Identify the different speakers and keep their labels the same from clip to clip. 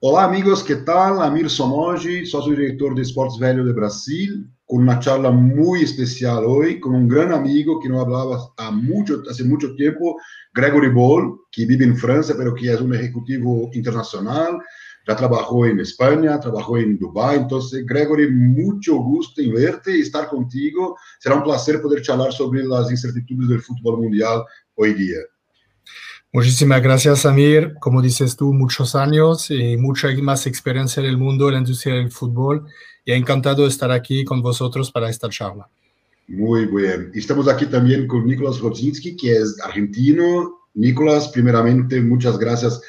Speaker 1: Olá, amigos, ¿qué tal? Amir Somoji, socio director de Sports Velho de Brasil, con una charla muy especial hoy con un gran amigo que no hablaba mucho, hace mucho tiempo, Gregory Ball, que vive en Francia, pero que es un ejecutivo internacional, ya trabajó en España, trabajó en Dubái. Entonces, Gregory, mucho gusto en verte y estar contigo. Será un placer poder charlar sobre las incertidumbres del fútbol mundial hoy día.
Speaker 2: Muchísimas gracias, Amir. Como dices tú, muchos años y mucha más experiencia en el mundo de la industria del fútbol. Y encantado de estar aquí con vosotros para esta charla.
Speaker 1: Muy bien. Estamos aquí también con Nicolás Rodzinski, que es argentino. Nicolás, primeramente, muchas gracias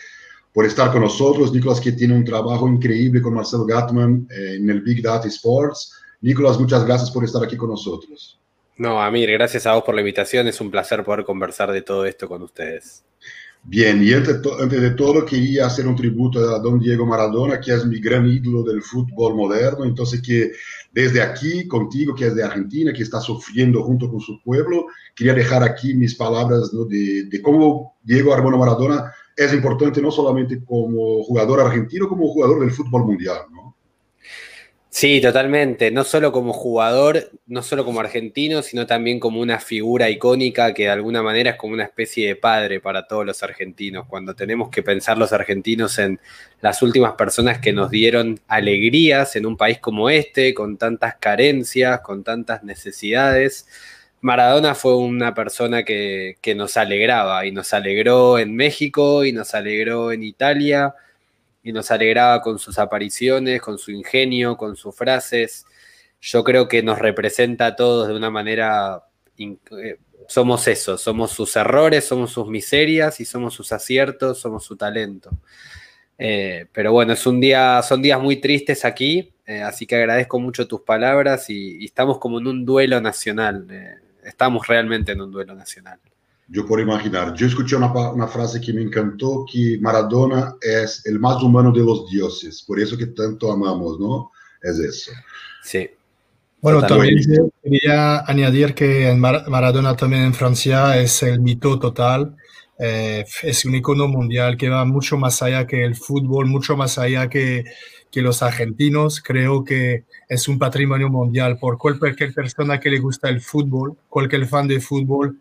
Speaker 1: por estar con nosotros. Nicolás, que tiene un trabajo increíble con Marcelo Gatman eh, en el Big Data Sports. Nicolás, muchas gracias por estar aquí con nosotros.
Speaker 3: No, Amir, gracias a vos por la invitación. Es un placer poder conversar de todo esto con ustedes.
Speaker 1: Bien, y antes, de todo quería hacer un tributo a don Diego Maradona, que es mi gran ídolo del fútbol moderno, entonces que desde aquí, contigo, que es de Argentina, que está sufriendo junto con su pueblo, quería dejar aquí mis palabras de, cómo Diego Armando Maradona es importante no solamente como jugador argentino, como jugador del fútbol mundial.
Speaker 3: Sí, totalmente. No solo como jugador, no solo como argentino, sino también como una figura icónica que de alguna manera es como una especie de padre para todos los argentinos. Cuando tenemos que pensar los argentinos en las últimas personas que nos dieron alegrías en un país como este, con tantas carencias, con tantas necesidades. Maradona fue una persona que, que nos alegraba y nos alegró en México y nos alegró en Italia y nos alegraba con sus apariciones, con su ingenio, con sus frases. Yo creo que nos representa a todos de una manera, eh, somos eso, somos sus errores, somos sus miserias y somos sus aciertos, somos su talento. Eh, pero bueno, es un día, son días muy tristes aquí, eh, así que agradezco mucho tus palabras y estamos como en un duelo nacional, estamos realmente en un duelo nacional.
Speaker 1: Yo puedo imaginar. Yo escuché una, una, frase que me encantó, que Maradona es el más humano de los dioses, por eso que tanto amamos, ¿no? Es eso.
Speaker 3: Sí.
Speaker 2: Bueno, también quería añadir que Maradona también en Francia es el mito total. Eh, es un icono mundial que va mucho más allá que el fútbol, mucho más allá que, que los argentinos. Creo que es un patrimonio mundial por cualquier persona que le gusta el fútbol, cualquier fan de fútbol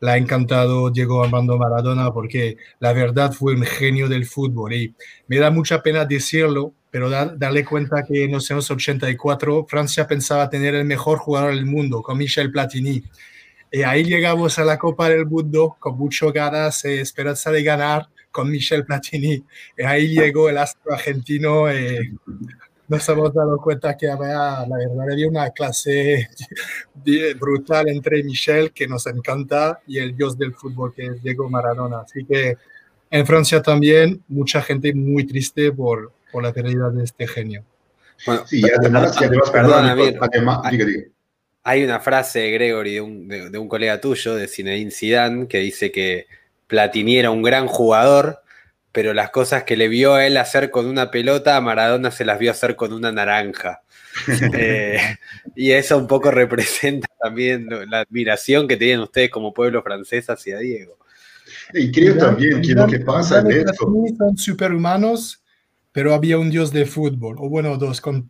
Speaker 2: la ha encantado Diego Armando Maradona porque la verdad fue un genio del fútbol y me da mucha pena decirlo, pero darle cuenta que en los años 84 Francia pensaba tener el mejor jugador del mundo con Michel Platini. Y ahí llegamos a la Copa del Mundo con mucho ganas, y esperanza de ganar con Michel Platini. Y ahí llegó el astro argentino. Eh, nos hemos dado cuenta que había, la verdad, había una clase brutal entre Michel, que nos encanta, y el dios del fútbol, que es Diego Maradona. Así que en Francia también, mucha gente muy triste por, por la pérdida de este genio.
Speaker 1: Bueno, sí, además,
Speaker 3: perdón, Hay una frase, Gregory, de un, de, de un colega tuyo, de Zinedine Zidane, que dice que Platini era un gran jugador, pero las cosas que le vio a él hacer con una pelota, a Maradona se las vio hacer con una naranja. Eh, y eso un poco representa también la admiración que tienen ustedes como pueblo francés hacia Diego.
Speaker 1: Y creo también que lo que pasa en esto...
Speaker 2: Son superhumanos, pero había un dios de fútbol, o bueno, dos con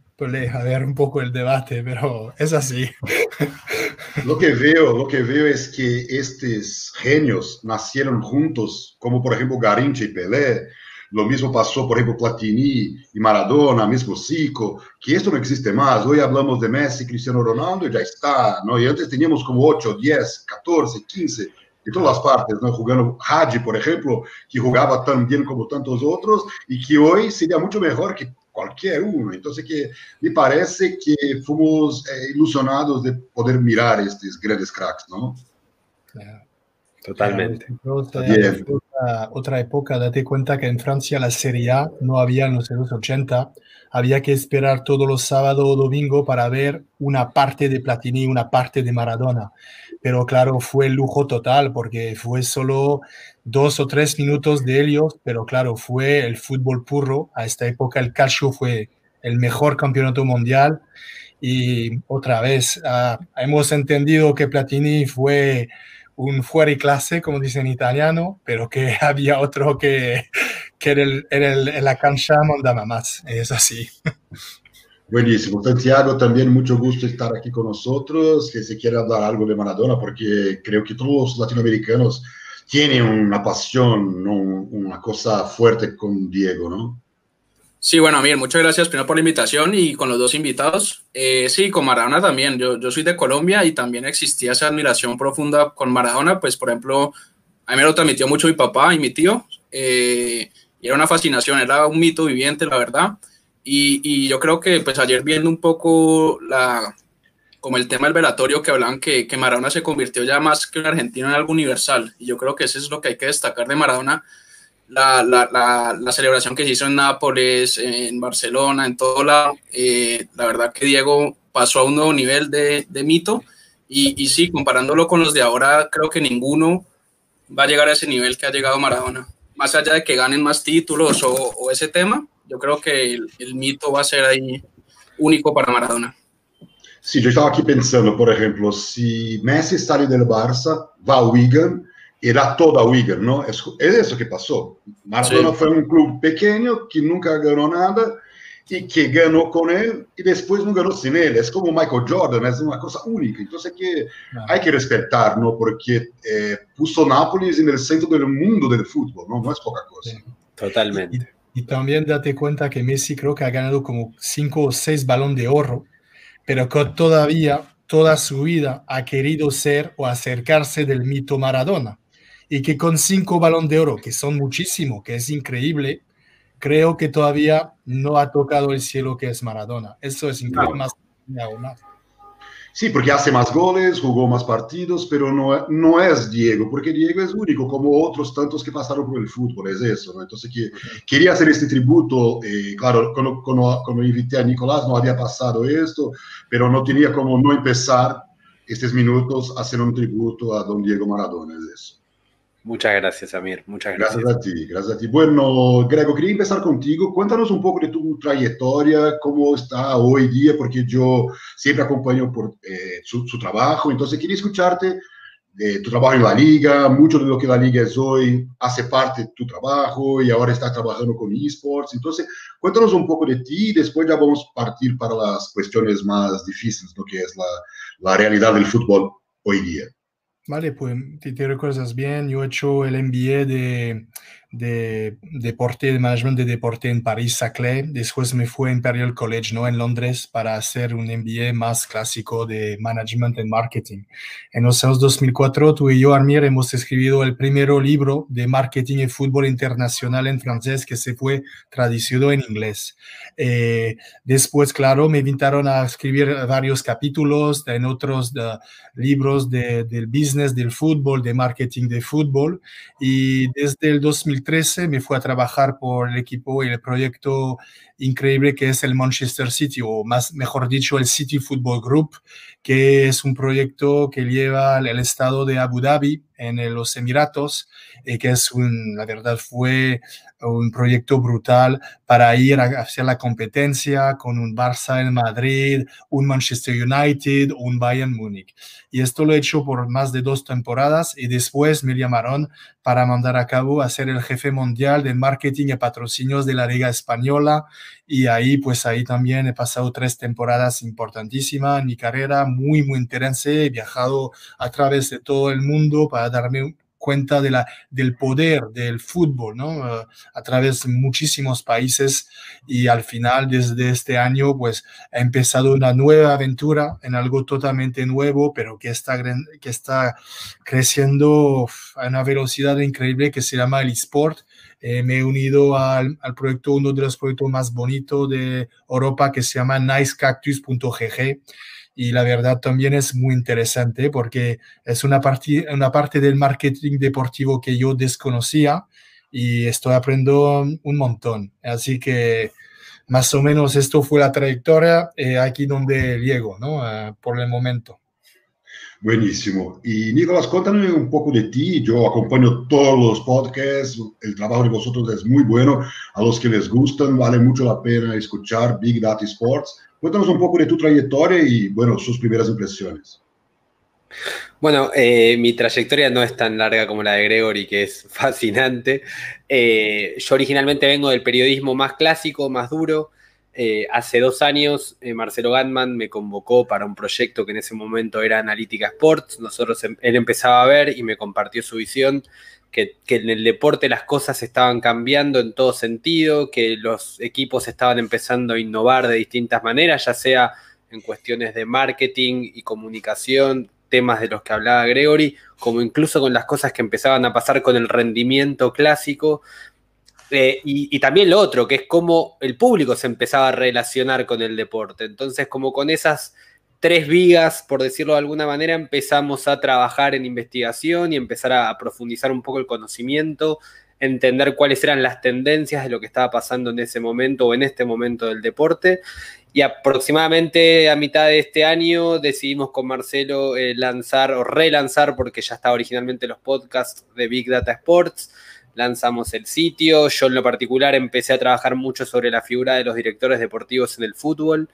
Speaker 2: a ver un poco el debate, pero es así.
Speaker 1: Lo que veo, lo que veo es que estos genios nacieron juntos, como por ejemplo Garincha y Pelé. Lo mismo pasó, por ejemplo, Platini y Maradona, mismo Zico, que esto no existe más. Hoy hablamos de Messi, Cristiano Ronaldo y ya está, ¿no? Y antes teníamos como 8, 10, 14, 15 de todas las partes, ¿no? Jugando Hadji, por ejemplo, que jugaba tan bien como tantos otros y que hoy sería mucho mejor que cualquier uno. Entonces, que me parece que fuimos eh, ilusionados de poder mirar estos grandes cracks, ¿no?
Speaker 3: Totalmente.
Speaker 2: otra, otra, época, date cuenta que en Francia la Serie A no había en los años 80, había que esperar todos los sábados o domingos para ver una parte de Platini, una parte de Maradona. Pero claro, fue lujo total porque fue solo dos o tres minutos de ellos, pero claro, fue el fútbol puro. A esta época el calcio fue el mejor campeonato mundial y otra vez ah, hemos entendido que Platini fue un fuera clase, como dicen en italiano, pero que había otro que, que en la cancha mandaba más, es así.
Speaker 1: Buenísimo. Santiago, también mucho gusto estar aquí con nosotros. Que se quiere hablar algo de Maradona, porque creo que todos los latinoamericanos tienen una pasión, una cosa fuerte con Diego, ¿no?
Speaker 4: Sí, bueno, Amir, muchas gracias primero por la invitación y con los dos invitados. Eh, sí, con Maradona también. Yo, yo soy de Colombia y también existía esa admiración profunda con Maradona. Pues, por ejemplo, a mí me lo transmitió mucho mi papá y mi tío. Eh, y era una fascinación, era un mito viviente, la verdad. Y, y, yo creo que pues ayer viendo un poco la, como el tema del velatorio que hablaban que, que Maradona se convirtió ya más que un argentino en algo universal. Y yo creo que eso es lo que hay que destacar de Maradona la, la, la, celebración que se hizo en Nápoles, en Barcelona, en todo lado. Eh, la verdad que Diego pasó a un nuevo nivel de, de mito y, y, sí, comparándolo con los de ahora, creo que ninguno va a llegar a ese nivel que ha llegado Maradona. Más allá de que ganen más títulos o, o ese tema, yo creo que el, el, mito va a ser ahí único para Maradona.
Speaker 1: Sí, yo estaba aquí pensando, por ejemplo, si Messi sale del Barça, va a Wigan, era toda Wigan, ¿no? Es, es eso que pasó. Maradona sí. fue un club pequeño que nunca ganó nada y que ganó con él y después no ganó sin él. Es como Michael Jordan, es una cosa única. Entonces que no. hay que respetar, ¿no? Porque eh, puso Nápoles en el centro del mundo del fútbol, ¿no? No es poca cosa. Sí.
Speaker 3: Totalmente.
Speaker 2: Y, y, también date cuenta que Messi creo que ha ganado como cinco o seis balón de oro, pero que todavía toda su vida ha querido ser o acercarse del mito Maradona y que con cinco balón de oro, que son muchísimo, que es increíble, creo que todavía no ha tocado el cielo que es Maradona. Eso es increíble, más, más.
Speaker 1: Sí, porque hace más goles, jugó más partidos, pero no, no es Diego, porque Diego es único, como otros tantos que pasaron por el fútbol, es eso. ¿no? Entonces, que, quería hacer este tributo, eh, claro, cuando, cuando, cuando invité a Nicolás no había pasado esto, pero no tenía como no empezar estos minutos hacer un tributo a don Diego Maradona, es eso.
Speaker 3: Muchas gracias, Amir. Muchas gracias.
Speaker 1: Gracias a ti, gracias a ti. Bueno, Grego, quería empezar contigo. Cuéntanos un poco de tu trayectoria, cómo está hoy día, porque yo siempre acompaño por eh, su, su, trabajo. Entonces, quería escucharte de tu trabajo en la liga, mucho de lo que la liga es hoy hace parte de tu trabajo y ahora estás trabajando con esports. Entonces, cuéntanos un poco de ti y después ya vamos a partir para las cuestiones más difíciles, lo que es la, la realidad del fútbol hoy día.
Speaker 2: Vale, pues si te recuerdas bien, yo he hecho el MBA de, de deporte, de management de deporte en París, Saclay. Después me fui a Imperial College, ¿no? En Londres, para hacer un MBA más clásico de management and marketing. En los años 2004, tú y yo, Armir, hemos escrito el primer libro de marketing y fútbol internacional en francés que se fue traducido en inglés. Eh, después, claro, me invitaron a escribir varios capítulos en otros de, libros de, del business del fútbol, de marketing de fútbol. Y desde el 2000 2013 me fui a trabajar por el equipo y el proyecto increíble que es el Manchester City, o más, mejor dicho, el City Football Group, que es un proyecto que lleva el estado de Abu Dhabi en los Emiratos, y que es un, la verdad fue un proyecto brutal para ir hacia la competencia con un Barça en Madrid, un Manchester United, un Bayern Múnich. Y esto lo he hecho por más de dos temporadas y después me llamaron para mandar a cabo a ser el jefe mundial de marketing y patrocinios de la Liga Española y ahí pues ahí también he pasado tres temporadas importantísimas en mi carrera, muy muy interesante, he viajado a través de todo el mundo para darme cuenta de la, del poder del fútbol, ¿no? Uh, a través de muchísimos países y al final desde este año pues ha empezado una nueva aventura en algo totalmente nuevo, pero que está, que está creciendo a una velocidad increíble que se llama el eSport. Eh, me he unido al, proyecto, uno de los proyectos más bonitos de Europa que se llama nicecactus.gg y la verdad también es muy interesante porque es una, parte, una parte del marketing deportivo que yo desconocía y estoy aprendiendo un montón. Así que más o menos esto fue la trayectoria eh, aquí donde llego, ¿no? Uh, por el momento.
Speaker 1: Buenísimo. Y Nicolás, cuéntame un poco de ti. Yo acompaño todos los podcasts. El trabajo de vosotros es muy bueno. A los que les gustan, vale mucho la pena escuchar Big Data Sports. Cuéntanos un poco de tu trayectoria y, bueno, sus primeras impresiones.
Speaker 3: Bueno, eh, mi trayectoria no es tan larga como la de Gregory, que es fascinante. Eh, yo originalmente vengo del periodismo más clásico, más duro. Eh, hace dos años Marcelo Gatman me convocó para un proyecto que en ese momento era Analítica Sports. Nosotros, em, él empezaba a ver y me compartió su visión que, en el deporte las cosas estaban cambiando en todo sentido, que los equipos estaban empezando a innovar de distintas maneras, ya sea en cuestiones de marketing y comunicación, temas de los que hablaba Gregory, como incluso con las cosas que empezaban a pasar con el rendimiento clásico. Eh, y, también lo otro, que es cómo el público se empezaba a relacionar con el deporte. Entonces, como con esas tres vigas, por decirlo de alguna manera, empezamos a trabajar en investigación y empezar a, profundizar un poco el conocimiento, entender cuáles eran las tendencias de lo que estaba pasando en ese momento o en este momento del deporte. Y aproximadamente a mitad de este año decidimos con Marcelo eh, lanzar o relanzar, porque ya estaba originalmente los podcasts de Big Data Sports, lanzamos el sitio. Yo en lo particular empecé a trabajar mucho sobre la figura de los directores deportivos en el fútbol.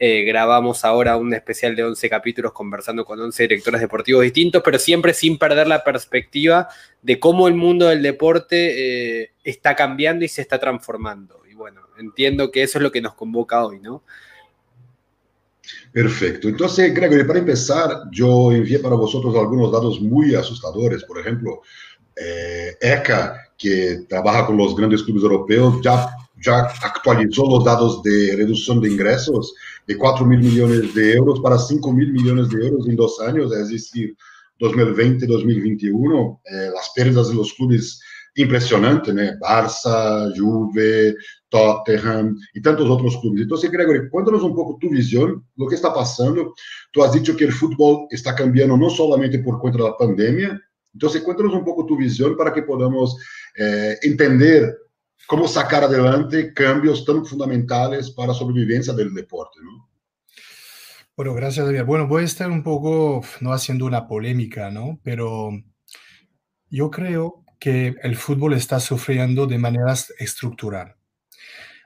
Speaker 3: Eh, grabamos ahora un especial de 11 capítulos conversando con 11 directores deportivos distintos, pero siempre sin perder la perspectiva de cómo el mundo del deporte eh, está cambiando y se está transformando. Y bueno, entiendo que eso es lo que nos convoca hoy, ¿no?
Speaker 1: Perfecto. Entonces, Gregory, para empezar, yo envié para vosotros algunos datos muy asustadores. Por ejemplo, eh, ECA, que trabaja con los grandes clubes europeos, ya, ya actualizó los datos de reducción de ingresos de 4 mil millones de euros para 5 mil millones de euros en dos años, es decir, 2020-2021, eh, las pérdidas de los clubes impresionantes, ¿no? Barça, Juve, Tottenham y tantos otros clubes. Entonces, Gregory, cuéntanos un poco tu visión, lo que está pasando. Tú has dicho que el fútbol está cambiando no solamente por cuenta de la pandemia, entonces cuéntanos un poco tu visión para que podamos eh, entender cómo sacar adelante cambios tan fundamentales para la sobrevivencia del deporte, ¿no?
Speaker 2: Bueno, gracias, Javier. Bueno, voy a estar un poco, no haciendo una polémica, ¿no? Pero yo creo que el fútbol está sufriendo de manera estructural.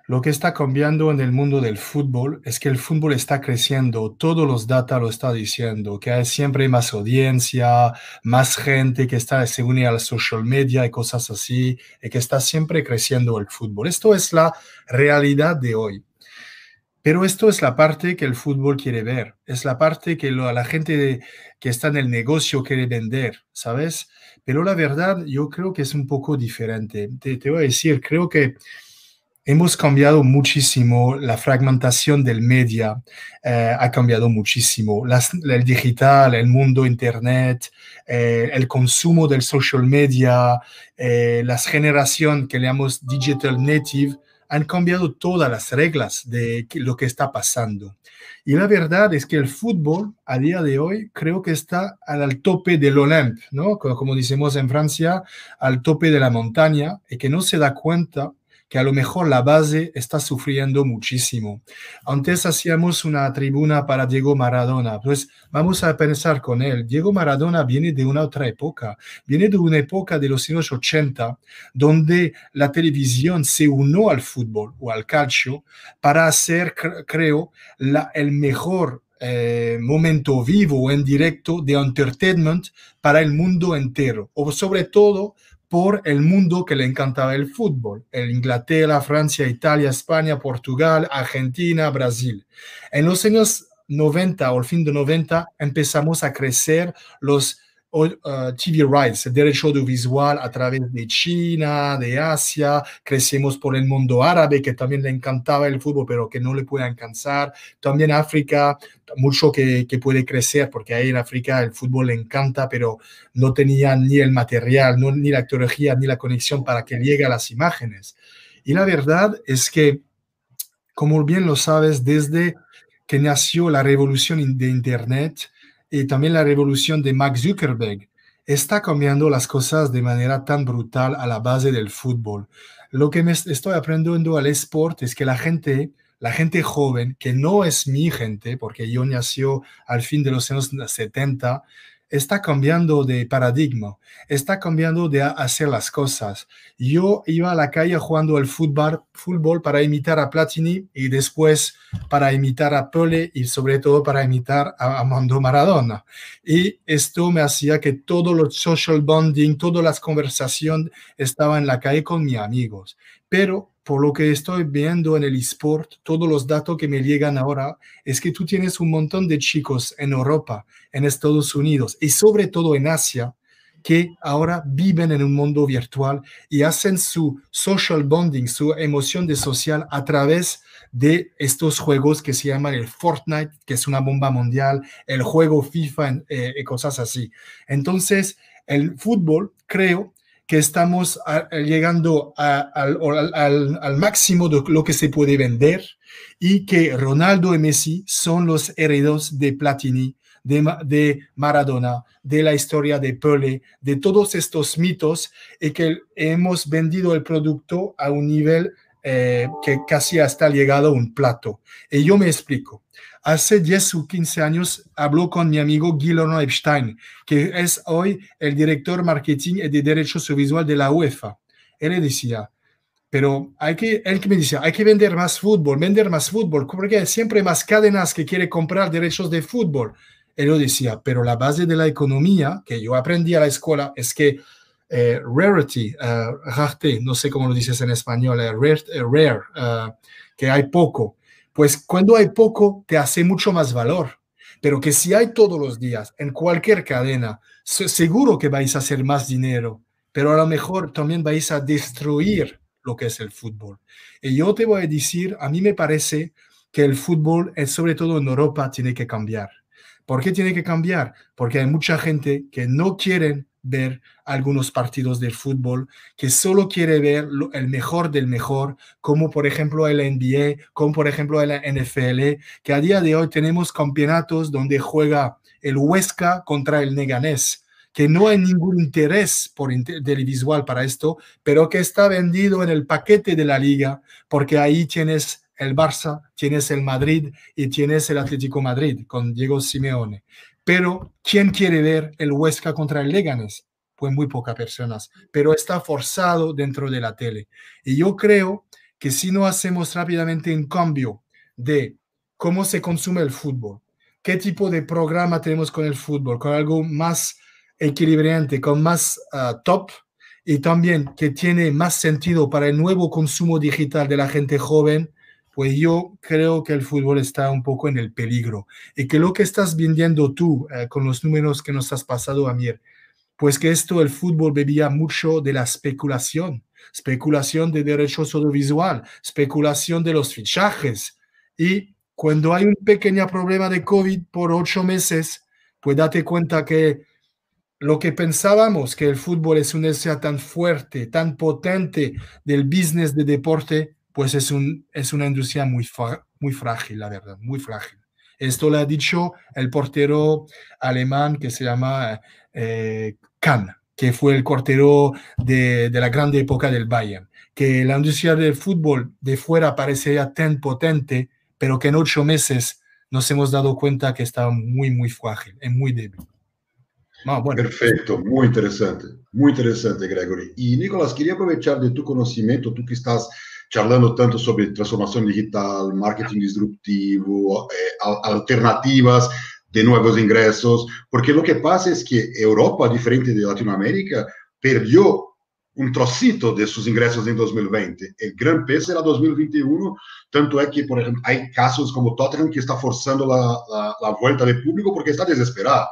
Speaker 2: Lo que está cambiando en el mundo del fútbol es que el fútbol está creciendo, todos los datos lo están diciendo, que hay siempre más audiencia, más gente que está, se une a la social media y cosas así, y que está siempre creciendo el fútbol. Esto es la realidad de hoy. Pero esto es la parte que el fútbol quiere ver, es la parte que la gente que está en el negocio quiere vender, ¿sabes? Pero la verdad yo creo que es un poco diferente. Te, te voy a decir, creo que hemos cambiado muchísimo, la fragmentación del media eh, ha cambiado muchísimo, el digital, el mundo internet, eh, el consumo del social media, eh, las generaciones que llamamos digital native, han cambiado todas las reglas de lo que está pasando. Y la verdad es que el fútbol a día de hoy creo que está al tope del Olympe, ¿no? Como decimos en Francia, al tope de la montaña y que no se da cuenta que a lo mejor la base está sufriendo muchísimo. Antes hacíamos una tribuna para Diego Maradona, pues vamos a pensar con él. Diego Maradona viene de una otra época, viene de una época de los años 80, donde la televisión se unió al fútbol o al calcio para hacer, creo, la, el mejor eh, momento vivo en directo de entertainment para el mundo entero, o sobre todo por el mundo que le encantaba el fútbol, el Inglaterra, Francia, Italia, España, Portugal, Argentina, Brasil. En los años 90 o el fin de 90 empezamos a crecer los Uh, TV rights, el derecho audiovisual a través de China, de Asia, crecemos por el mundo árabe que también le encantaba el fútbol, pero que no le puede alcanzar, también África, mucho que, que puede crecer, porque ahí en África el fútbol le encanta, pero no tenía ni el material, ni la tecnología, ni la conexión para que llegue a las imágenes. Y la verdad es que, como bien lo sabes, desde que nació la revolución de Internet, y también la revolución de Max Zuckerberg está cambiando las cosas de manera tan brutal a la base del fútbol. Lo que me estoy aprendiendo al sport es que la gente, la gente joven, que no es mi gente, porque yo nació al fin de los años 70, está cambiando de paradigma, está cambiando de hacer las cosas. Yo iba a la calle jugando el fútbol, para imitar a Platini y después para imitar a Pele y sobre todo para imitar a Armando Maradona. Y esto me hacía que todo lo social bonding, todas las conversaciones estaban en la calle con mis amigos. Pero por lo que estoy viendo en el eSport, todos los datos que me llegan ahora es que tú tienes un montón de chicos en Europa, en Estados Unidos y sobre todo en Asia que ahora viven en un mundo virtual y hacen su social bonding, su emoción de social a través de estos juegos que se llaman el Fortnite, que es una bomba mundial, el juego FIFA eh, y cosas así. Entonces, el fútbol, creo, que estamos llegando al, máximo de lo que se puede vender y que Ronaldo y Messi son los herederos de Platini, de, Maradona, de la historia de Pele, de todos estos mitos y que hemos vendido el producto a un nivel eh, que casi hasta llegado a un plato. Y yo me explico. Hace 10 o 15 años habló con mi amigo Guillermo Epstein, que es hoy el director marketing y de derechos audiovisual de la UEFA. Él decía, pero hay que, él que me decía, hay que vender más fútbol, vender más fútbol, porque hay siempre más cadenas que quieren comprar derechos de fútbol. Él lo decía, pero la base de la economía que yo aprendí a la escuela es que eh, rarity, uh, no sé cómo lo dices en español, eh, rare, rare que hay poco pues cuando hay poco te hace mucho más valor. Pero que si hay todos los días en cualquier cadena, seguro que vais a hacer más dinero, pero a lo mejor también vais a destruir lo que es el fútbol. Y yo te voy a decir, a mí me parece que el fútbol, sobre todo en Europa, tiene que cambiar. ¿Por qué tiene que cambiar? Porque hay mucha gente que no quieren ver algunos partidos de fútbol, que solo quiere ver el mejor del mejor, como por ejemplo el NBA, como por ejemplo el NFL, que a día de hoy tenemos campeonatos donde juega el Huesca contra el Neganés, que no hay ningún interés por televisual para esto, pero que está vendido en el paquete de la liga, porque ahí tienes el Barça, tienes el Madrid y tienes el Atlético Madrid con Diego Simeone. Pero, ¿quién quiere ver el Huesca contra el Leganes? Pues muy pocas personas, pero está forzado dentro de la tele. Y yo creo que si no hacemos rápidamente un cambio de cómo se consume el fútbol, qué tipo de programa tenemos con el fútbol, con algo más equilibrante, con más ah, top y también que tiene más sentido para el nuevo consumo digital de la gente joven, pues yo creo que el fútbol está un poco en el peligro y que lo que estás vendiendo tú eh, con los números que nos has pasado, Amir, pues que esto, el fútbol bebía mucho de la especulación, especulación de derechos audiovisual, especulación de los fichajes. Y cuando hay un pequeño problema de COVID por ocho meses, pues date cuenta que lo que pensábamos que el fútbol es una esencia tan fuerte, tan potente del business de deporte, pues es, un, es una industria muy, muy frágil, la verdad, muy frágil. Esto lo ha dicho el portero alemán que se llama eh, Kahn, que fue el portero de, de, la grande época del Bayern, que la industria del fútbol de fuera parecía tan potente, pero que en ocho meses nos hemos dado cuenta que estaba muy, muy frágil, y muy débil.
Speaker 1: bueno. Perfecto, muy interesante, muy interesante, Gregory. Y Nicolás, quería aprovechar de tu conocimiento, tú que estás charlando tanto sobre transformación digital, marketing disruptivo, eh, alternativas de nuevos ingresos, porque lo que pasa es que Europa, diferente de Latinoamérica, perdió un trocito de sus ingresos en 2020. El gran peso era 2021, tanto es que, por ejemplo, hay casos como Tottenham que está forzando la, la, la vuelta de público porque está desesperado.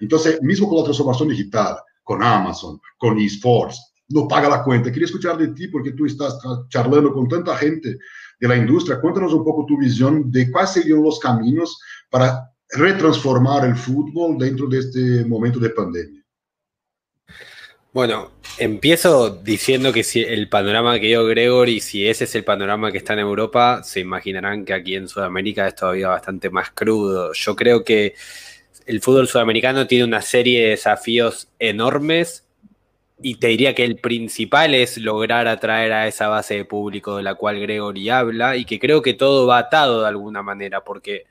Speaker 1: Entonces, mismo con la transformación digital, con Amazon, con eSports, no paga la cuenta. Quería escuchar de ti, porque tú estás charlando con tanta gente de la industria. Cuéntanos un poco tu visión de cuáles serían los caminos para retransformar el fútbol dentro de este momento de pandemia.
Speaker 3: Bueno, empiezo diciendo que si el panorama que dio Gregory, si ese es el panorama que está en Europa, se imaginarán que aquí en Sudamérica es todavía bastante más crudo. Yo creo que el fútbol sudamericano tiene una serie de desafíos enormes y te diría que el principal es lograr atraer a esa base de público de la cual Gregory habla y que creo que todo va atado de alguna manera, porque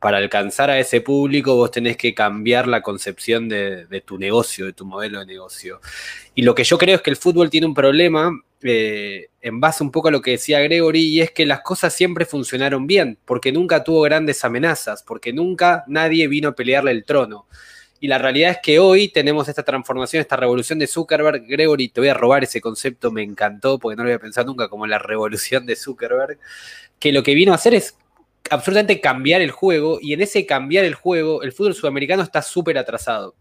Speaker 3: para alcanzar a ese público vos tenés que cambiar la concepción de, tu negocio, de tu modelo de negocio. Y lo que yo creo es que el fútbol tiene un problema eh, en base un poco a lo que decía Gregory, y es que las cosas siempre funcionaron bien, porque nunca tuvo grandes amenazas, porque nunca nadie vino a pelearle el trono. Y la realidad es que hoy tenemos esta transformación, esta revolución de Zuckerberg. Gregory, te voy a robar ese concepto, me encantó, porque no lo había pensado nunca como la revolución de Zuckerberg, que lo que vino a hacer es absolutamente cambiar el juego y en ese cambiar el juego el fútbol sudamericano está súper atrasado.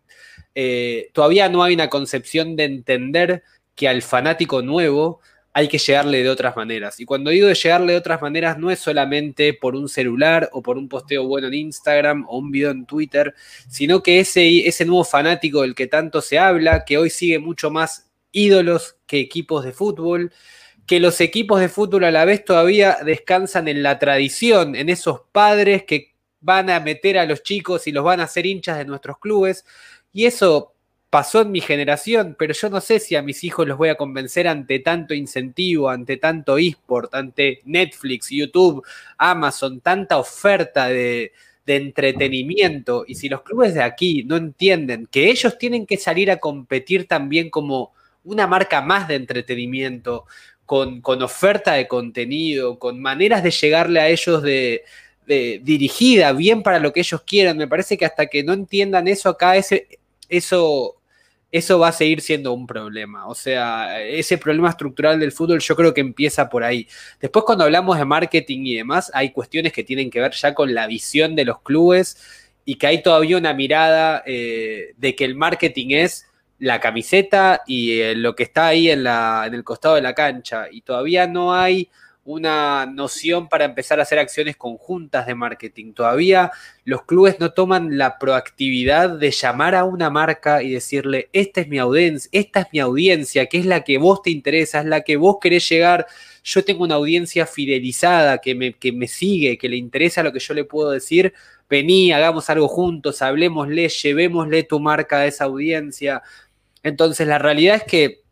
Speaker 3: Eh, todavía no hay una concepción de entender que al fanático nuevo hay que llegarle de otras maneras. Y cuando digo de llegarle de otras maneras no es solamente por un celular o por un posteo bueno en Instagram o un video en Twitter, sino que ese, ese nuevo fanático del que tanto se habla, que hoy sigue mucho más ídolos que equipos de fútbol, que los equipos de fútbol a la vez todavía descansan en la tradición, en esos padres que van a meter a los chicos y los van a hacer hinchas de nuestros clubes. Y eso pasó en mi generación, pero yo no sé si a mis hijos los voy a convencer ante tanto incentivo, ante tanto eSport, ante Netflix, YouTube, Amazon, tanta oferta de, entretenimiento. Y si los clubes de aquí no entienden que ellos tienen que salir a competir también como una marca más de entretenimiento, con, oferta de contenido, con maneras de llegarle a ellos de, dirigida, bien para lo que ellos quieran. Me parece que hasta que no entiendan eso acá, ese, eso, eso va a seguir siendo un problema. O sea, ese problema estructural del fútbol yo creo que empieza por ahí. Después cuando hablamos de marketing y demás, hay cuestiones que tienen que ver ya con la visión de los clubes y que hay todavía una mirada eh, de que el marketing es la camiseta y eh, lo que está ahí en, la, en el costado de la cancha. Y todavía no hay una noción para empezar a hacer acciones conjuntas de marketing. Todavía los clubes no toman la proactividad de llamar a una marca y decirle, esta es mi audiencia, esta es mi audiencia, que es la que vos te interesa, es la que vos querés llegar. Yo tengo una audiencia fidelizada que me, que me sigue, que le interesa lo que yo le puedo decir. Vení, hagamos algo juntos, hablemosle, llevémosle tu marca a esa audiencia. Entonces, la realidad es que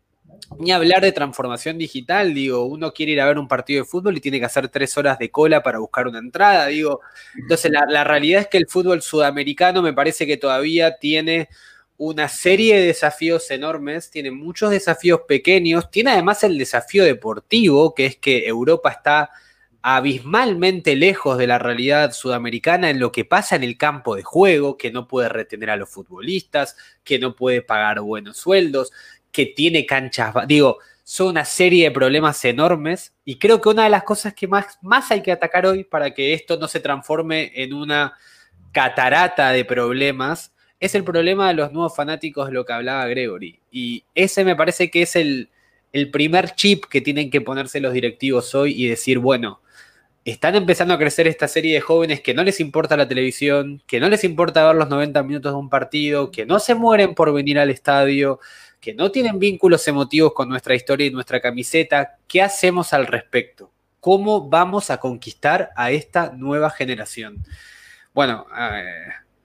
Speaker 3: ni hablar de transformación digital, digo, uno quiere ir a ver un partido de fútbol y tiene que hacer tres horas de cola para buscar una entrada, digo. Entonces, la, realidad es que el fútbol sudamericano me parece que todavía tiene una serie de desafíos enormes, tiene muchos desafíos pequeños, tiene además el desafío deportivo, que es que Europa está abismalmente lejos de la realidad sudamericana en lo que pasa en el campo de juego, que no puede retener a los futbolistas, que no puede pagar buenos sueldos, que tiene canchas, digo, son una serie de problemas enormes y creo que una de las cosas que más, más hay que atacar hoy para que esto no se transforme en una catarata de problemas es el problema de los nuevos fanáticos lo que hablaba Gregory. Y ese me parece que es el, el primer chip que tienen que ponerse los directivos hoy y decir, bueno, están empezando a crecer esta serie de jóvenes que no les importa la televisión, que no les importa ver los 90 minutos de un partido, que no se mueren por venir al estadio, que no tienen vínculos emotivos con nuestra historia y nuestra camiseta. ¿Qué hacemos al respecto? ¿Cómo vamos a conquistar a esta nueva generación? Bueno,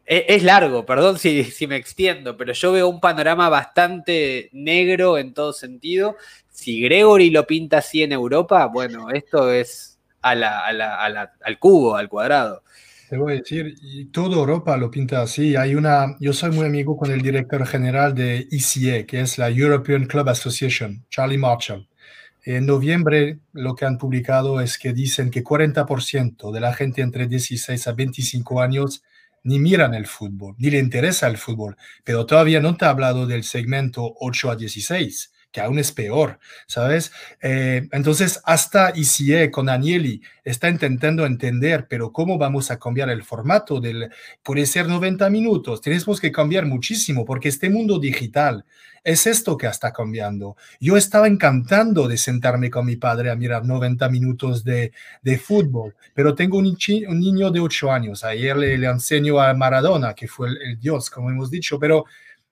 Speaker 3: eh, es, largo, perdón si me extiendo, pero yo veo un panorama bastante negro en todo sentido. Si Gregory lo pinta así en Europa, bueno, esto es al cubo, al cuadrado.
Speaker 2: Te voy a decir, y toda Europa lo pinta así. Hay una, yo soy muy amigo con el director general de ECA, que es la European Club Association, Charlie Marshall. En noviembre lo que han publicado es que dicen que 40% de la gente entre 16 a 25 años ni miran el fútbol, ni le interesa el fútbol, pero todavía no te ha hablado del segmento 8 a 16 que aún es peor, ¿sabes? Eh, entonces, hasta ICE con Agnelli está intentando entender, pero ¿cómo vamos a cambiar el formato del, puede ser 90 minutos, tenemos que cambiar muchísimo porque este mundo digital es esto que está cambiando. Yo estaba encantando de sentarme con mi padre a mirar 90 minutos de, de fútbol, pero tengo un, niño de 8 años, ayer le, le enseño a Maradona, que fue el dios, como hemos dicho, pero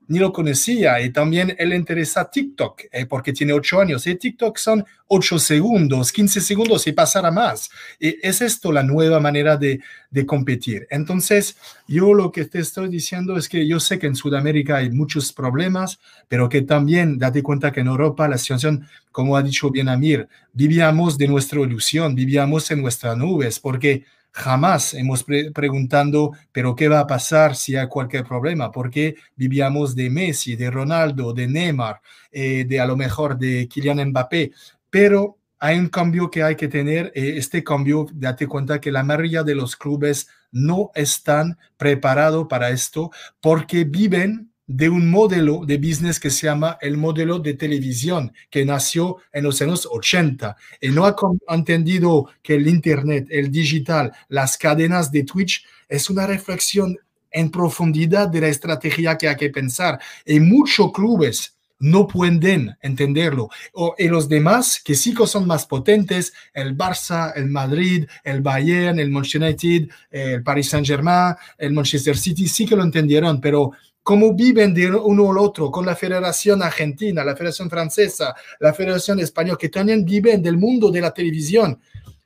Speaker 2: ni lo conocía y también él interesa TikTok eh, porque tiene ocho años y TikTok son ocho segundos, 15 segundos y pasará más. Y es esto la nueva manera de, de, competir. Entonces, yo lo que te estoy diciendo es que yo sé que en Sudamérica hay muchos problemas, pero que también date cuenta que en Europa la situación, como ha dicho bien Amir, vivíamos de nuestra ilusión, vivíamos en nuestras nubes porque Jamás hemos preguntado, pero ¿qué va a pasar si hay cualquier problema? Porque vivíamos de Messi, de Ronaldo, de Neymar, eh, de a lo mejor de Kylian Mbappé, pero hay un cambio que hay que tener. Eh, este cambio, date cuenta que la mayoría de los clubes no están preparados para esto porque viven de un modelo de business que se llama el modelo de televisión, que nació en los años 80 y no ha entendido que el Internet, el digital, las cadenas de Twitch es una reflexión en profundidad de la estrategia que hay que pensar. Y muchos clubes no pueden entenderlo. O, y los demás, que sí que son más potentes, el Barça, el Madrid, el Bayern, el Manchester United, el Paris Saint-Germain, el Manchester City, sí que lo entendieron, pero cómo viven de uno al otro con la Federación Argentina, la Federación Francesa, la Federación Española, que también viven del mundo de la televisión,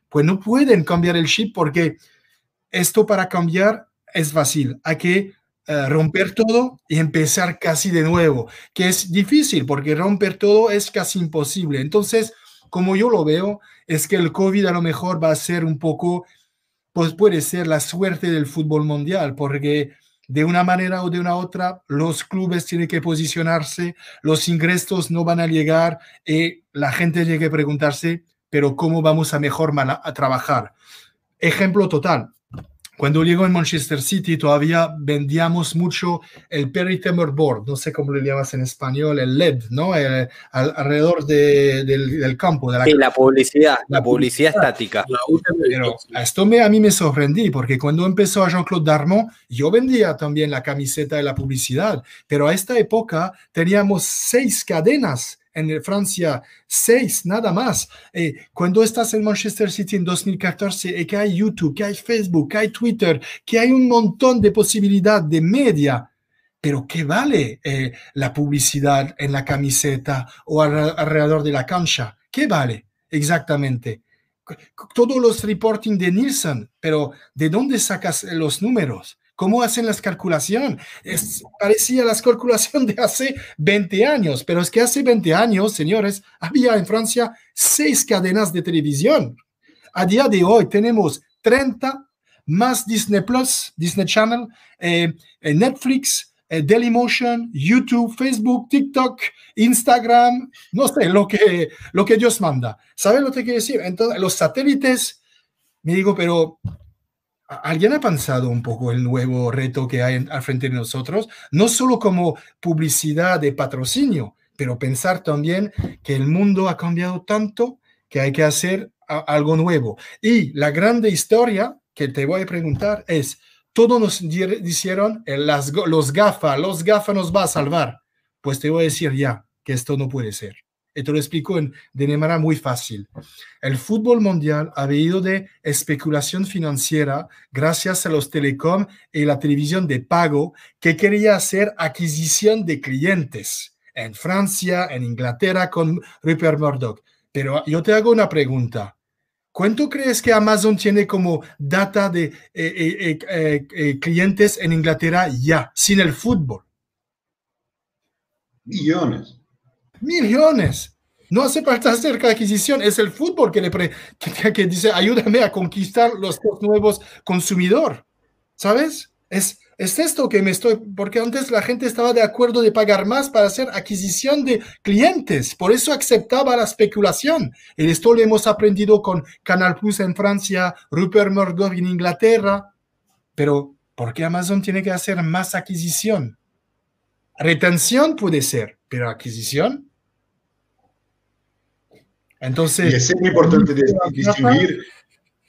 Speaker 2: pues no pueden cambiar el chip porque esto para cambiar es fácil. Hay que eh, romper todo y empezar casi de nuevo, que es difícil porque romper todo es casi imposible. Entonces, como yo lo veo, es que el COVID a lo mejor va a ser un poco, pues puede ser la suerte del fútbol mundial, porque de una manera o de una otra, los clubes tienen que posicionarse, los ingresos no van a llegar y la gente tiene que preguntarse, pero ¿cómo vamos a mejor a trabajar? Ejemplo total. Cuando llegó en Manchester City todavía vendíamos mucho el perimeter board, no sé cómo le llamas en español, el LED, ¿no? alrededor del, campo. De
Speaker 3: la, sí, la publicidad, la, publicidad, estática.
Speaker 2: Pero esto me, a mí me sorprendí porque cuando empezó a Jean-Claude Darmon, yo vendía también la camiseta de la publicidad, pero a esta época teníamos seis cadenas en Francia, seis, nada más. Eh, cuando estás en Manchester City en 2014 y que hay YouTube, que hay Facebook, que hay Twitter, que hay un montón de posibilidad de media, pero ¿qué vale eh, la publicidad en la camiseta o alrededor de la cancha? ¿Qué vale exactamente? Todos los reporting de Nielsen, pero ¿de dónde sacas los números? ¿Cómo hacen las calculaciones? Es, parecía las calculación de hace 20 años, pero es que hace 20 años, señores, había en Francia seis cadenas de televisión. A día de hoy tenemos 30 más Disney Plus, Disney Channel, eh, eh, Netflix, eh, Dailymotion, YouTube, Facebook, TikTok, Instagram, no sé, lo que, lo que Dios manda. ¿Saben lo que quiere decir? Entonces, los satélites, me digo, pero ¿Alguien ha pensado un poco el nuevo reto que hay al frente de nosotros? No solo como publicidad de patrocinio, pero pensar también que el mundo ha cambiado tanto que hay que hacer algo nuevo. Y la grande historia que te voy a preguntar es, todos nos dijeron, las, los GAFA, los GAFA nos va a salvar. Pues te voy a decir ya que esto no puede ser. Y te lo explico de manera muy fácil. El fútbol mundial ha venido de especulación financiera gracias a los telecom y la televisión de pago que quería hacer adquisición de clientes en Francia, en Inglaterra con Rupert Murdoch. Pero yo te hago una pregunta. ¿Cuánto crees que Amazon tiene como data de eh, eh, eh, clientes en Inglaterra ya, sin el fútbol?
Speaker 1: Millones
Speaker 2: millones. No hace falta hacer adquisición, es el fútbol que, le que, dice, ayúdame a conquistar los nuevos consumidores. ¿Sabes? Es, es esto que me estoy, porque antes la gente estaba de acuerdo de pagar más para hacer adquisición de clientes, por eso aceptaba la especulación. Y esto lo hemos aprendido con Canal Plus en Francia, Rupert Murdoch en Inglaterra. Pero, ¿por qué Amazon tiene que hacer más adquisición? Retención puede ser, pero adquisición
Speaker 1: entonces, y es muy importante distinguir,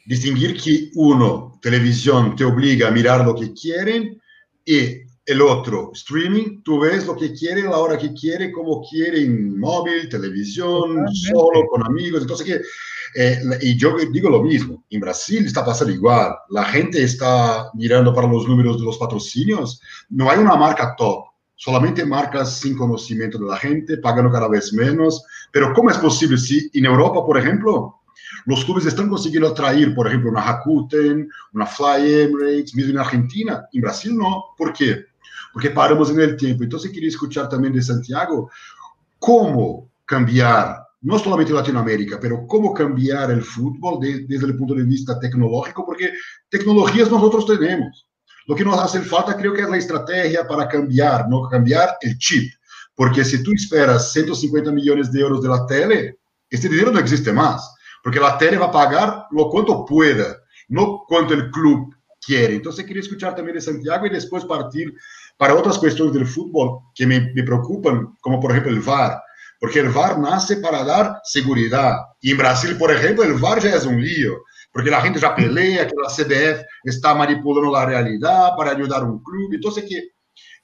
Speaker 1: distinguir que uno, televisión, te obliga a mirar lo que quieren y el otro, streaming, tú ves lo que quiere, la hora que quiere, como quiere, en móvil, televisión, solo, con amigos. Entonces, que, eh, y yo digo lo mismo, en Brasil está pasando igual. La gente está mirando para los números de los patrocinios. No hay una marca top solamente marcas sin conocimiento de la gente, pagando cada vez menos. Pero ¿cómo es posible si en Europa, por ejemplo, los clubes están consiguiendo atraer, por ejemplo, una Hakuten, una Fly Emirates, mismo en Argentina? En Brasil no. ¿Por qué? Porque paramos en el tiempo. Entonces quería escuchar también de Santiago cómo cambiar no solamente Latinoamérica, pero cómo cambiar el fútbol desde el punto de vista tecnológico, porque tecnologías nosotros tenemos. Lo que nos hace falta creo que es la estrategia para cambiar, no cambiar el chip. Porque si tú esperas 150 millones de euros de la tele, este dinero no existe más. Porque la tele va a pagar lo cuanto pueda, no cuanto el club quiere. Entonces quería escuchar también de Santiago y después partir para otras cuestiones del fútbol que me, me como por ejemplo el VAR. Porque el VAR nace para dar seguridad. Y en Brasil, por ejemplo, el VAR ya es un lío porque la gente ya pelea que la CBF está manipulando la realidad para ayudar a un club. Entonces, que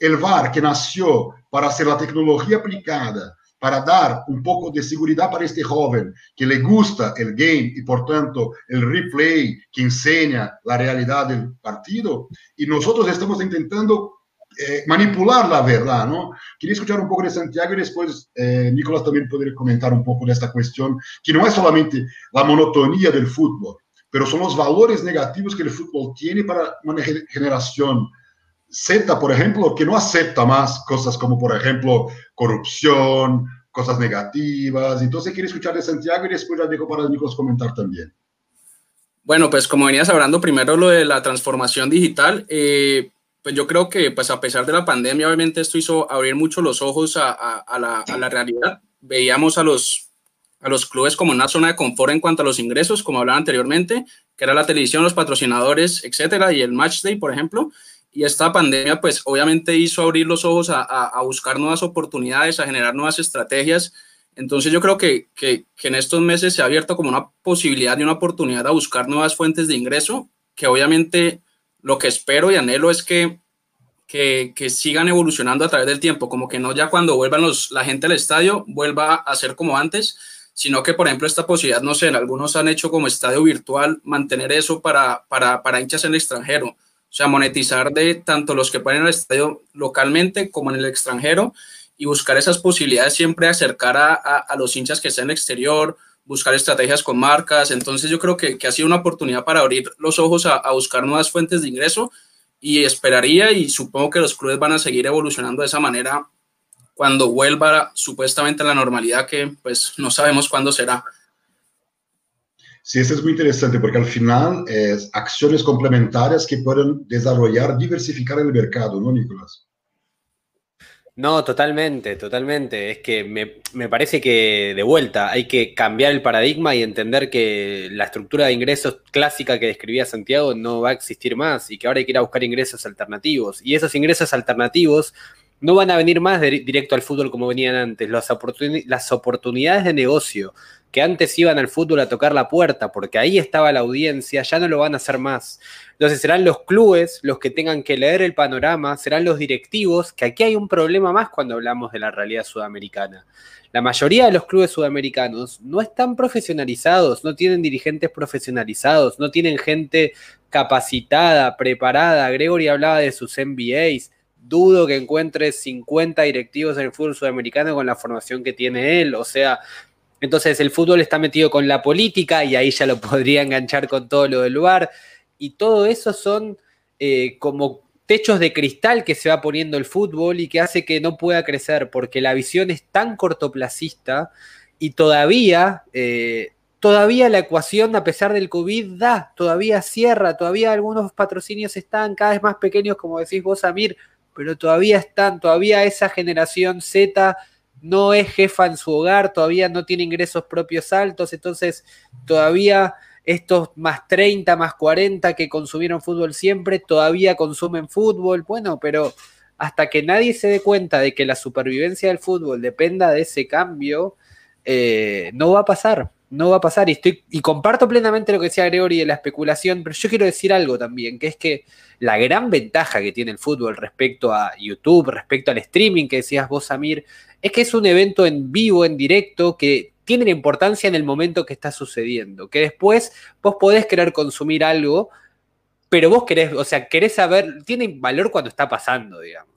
Speaker 1: el VAR, que nació para hacer la tecnología aplicada, para dar un poco de seguridad para este joven que le gusta el game y por tanto el replay que enseña la realidad del partido, y nosotros estamos intentando eh, manipular la verdad, ¿no? Quería escuchar un poco de Santiago y después eh, Nicolás también podría comentar un poco de esta cuestión, que no es solamente la monotonía del fútbol, pero son los valores negativos que el fútbol tiene para una generación Z, por ejemplo, que no acepta más cosas como, por ejemplo, corrupción, cosas negativas. Entonces, quiero escuchar de Santiago y después ya dejo para Nicolás comentar también.
Speaker 4: Bueno, pues como venías hablando primero lo de la transformación digital, eh, pues yo creo que pues a pesar de la pandemia, obviamente esto hizo abrir mucho los ojos a, a, la, a la realidad. Veíamos a los a los clubes como una zona de confort en cuanto a los ingresos, como hablaba anteriormente, que era la televisión, los patrocinadores, etcétera, y el match day, por ejemplo. Y esta pandemia, pues obviamente hizo abrir los ojos a, buscar nuevas oportunidades, a generar nuevas estrategias. Entonces yo creo que, que, en estos meses se ha abierto como una posibilidad y una oportunidad a buscar nuevas fuentes de ingreso, que obviamente lo que espero y anhelo es que, que, que sigan evolucionando a través del tiempo, como que no ya cuando vuelvan los, la gente al estadio vuelva a ser como antes, sino que, por ejemplo, esta posibilidad, no sé, algunos han hecho como estadio virtual, mantener eso para, para, para hinchas en el extranjero, o sea, monetizar de tanto los que ponen el estadio localmente como en el extranjero y buscar esas posibilidades siempre acercar a, a, los hinchas que están en el exterior, buscar estrategias con marcas. Entonces yo creo que, que ha sido una oportunidad para abrir los ojos a, a, buscar nuevas fuentes de ingreso y esperaría y supongo que los clubes van a seguir evolucionando de esa manera cuando vuelva supuestamente a la normalidad que pues no sabemos cuándo será.
Speaker 1: Sí, esto es muy interesante porque al final es acciones complementarias que pueden desarrollar, diversificar el mercado, ¿no, Nicolás?
Speaker 3: No, totalmente, totalmente. Es que me, me, parece que de vuelta hay que cambiar el paradigma y entender que la estructura de ingresos clásica que describía Santiago no va a existir más y que ahora hay que ir a buscar ingresos alternativos. Y esos ingresos alternativos no van a venir más directo al fútbol como venían antes. Las, oportunidades de negocio que antes iban al fútbol a tocar la puerta, porque ahí estaba la audiencia, ya no lo van a hacer más. Entonces serán los clubes los que tengan que leer el panorama, serán los directivos, que aquí hay un problema más cuando hablamos de la realidad sudamericana. La mayoría de los clubes sudamericanos no están profesionalizados, no tienen dirigentes profesionalizados, no tienen gente capacitada, preparada. Gregory hablaba de sus MBAs dudo que encuentre 50 directivos en el fútbol sudamericano con la formación que tiene él. O sea, entonces el fútbol está metido con la política y ahí ya lo podría enganchar con todo lo del lugar. Y todo eso son eh, como techos de cristal que se va poniendo el fútbol y que hace que no pueda crecer porque la visión es tan cortoplacista y todavía, eh, todavía la ecuación a pesar del COVID da, todavía cierra, todavía algunos patrocinios están cada vez más pequeños, como decís vos, Amir, pero todavía están, todavía esa generación Z no es jefa en su hogar, todavía no tiene ingresos propios altos, entonces todavía estos más 30, más 40 que consumieron fútbol siempre, todavía consumen fútbol, bueno, pero hasta que nadie se dé cuenta de que la supervivencia del fútbol dependa de ese cambio, eh, no va a pasar no va a pasar. Y, estoy, y comparto plenamente lo que decía Gregory de la especulación, pero yo quiero decir algo también, que es que la gran ventaja que tiene el fútbol respecto a YouTube, respecto al streaming que decías vos, Samir, es que es un evento en vivo, en directo, que tiene importancia en el momento que está sucediendo, que después vos podés querer consumir algo, pero vos querés, o sea, querés saber, tiene valor cuando está pasando, digamos.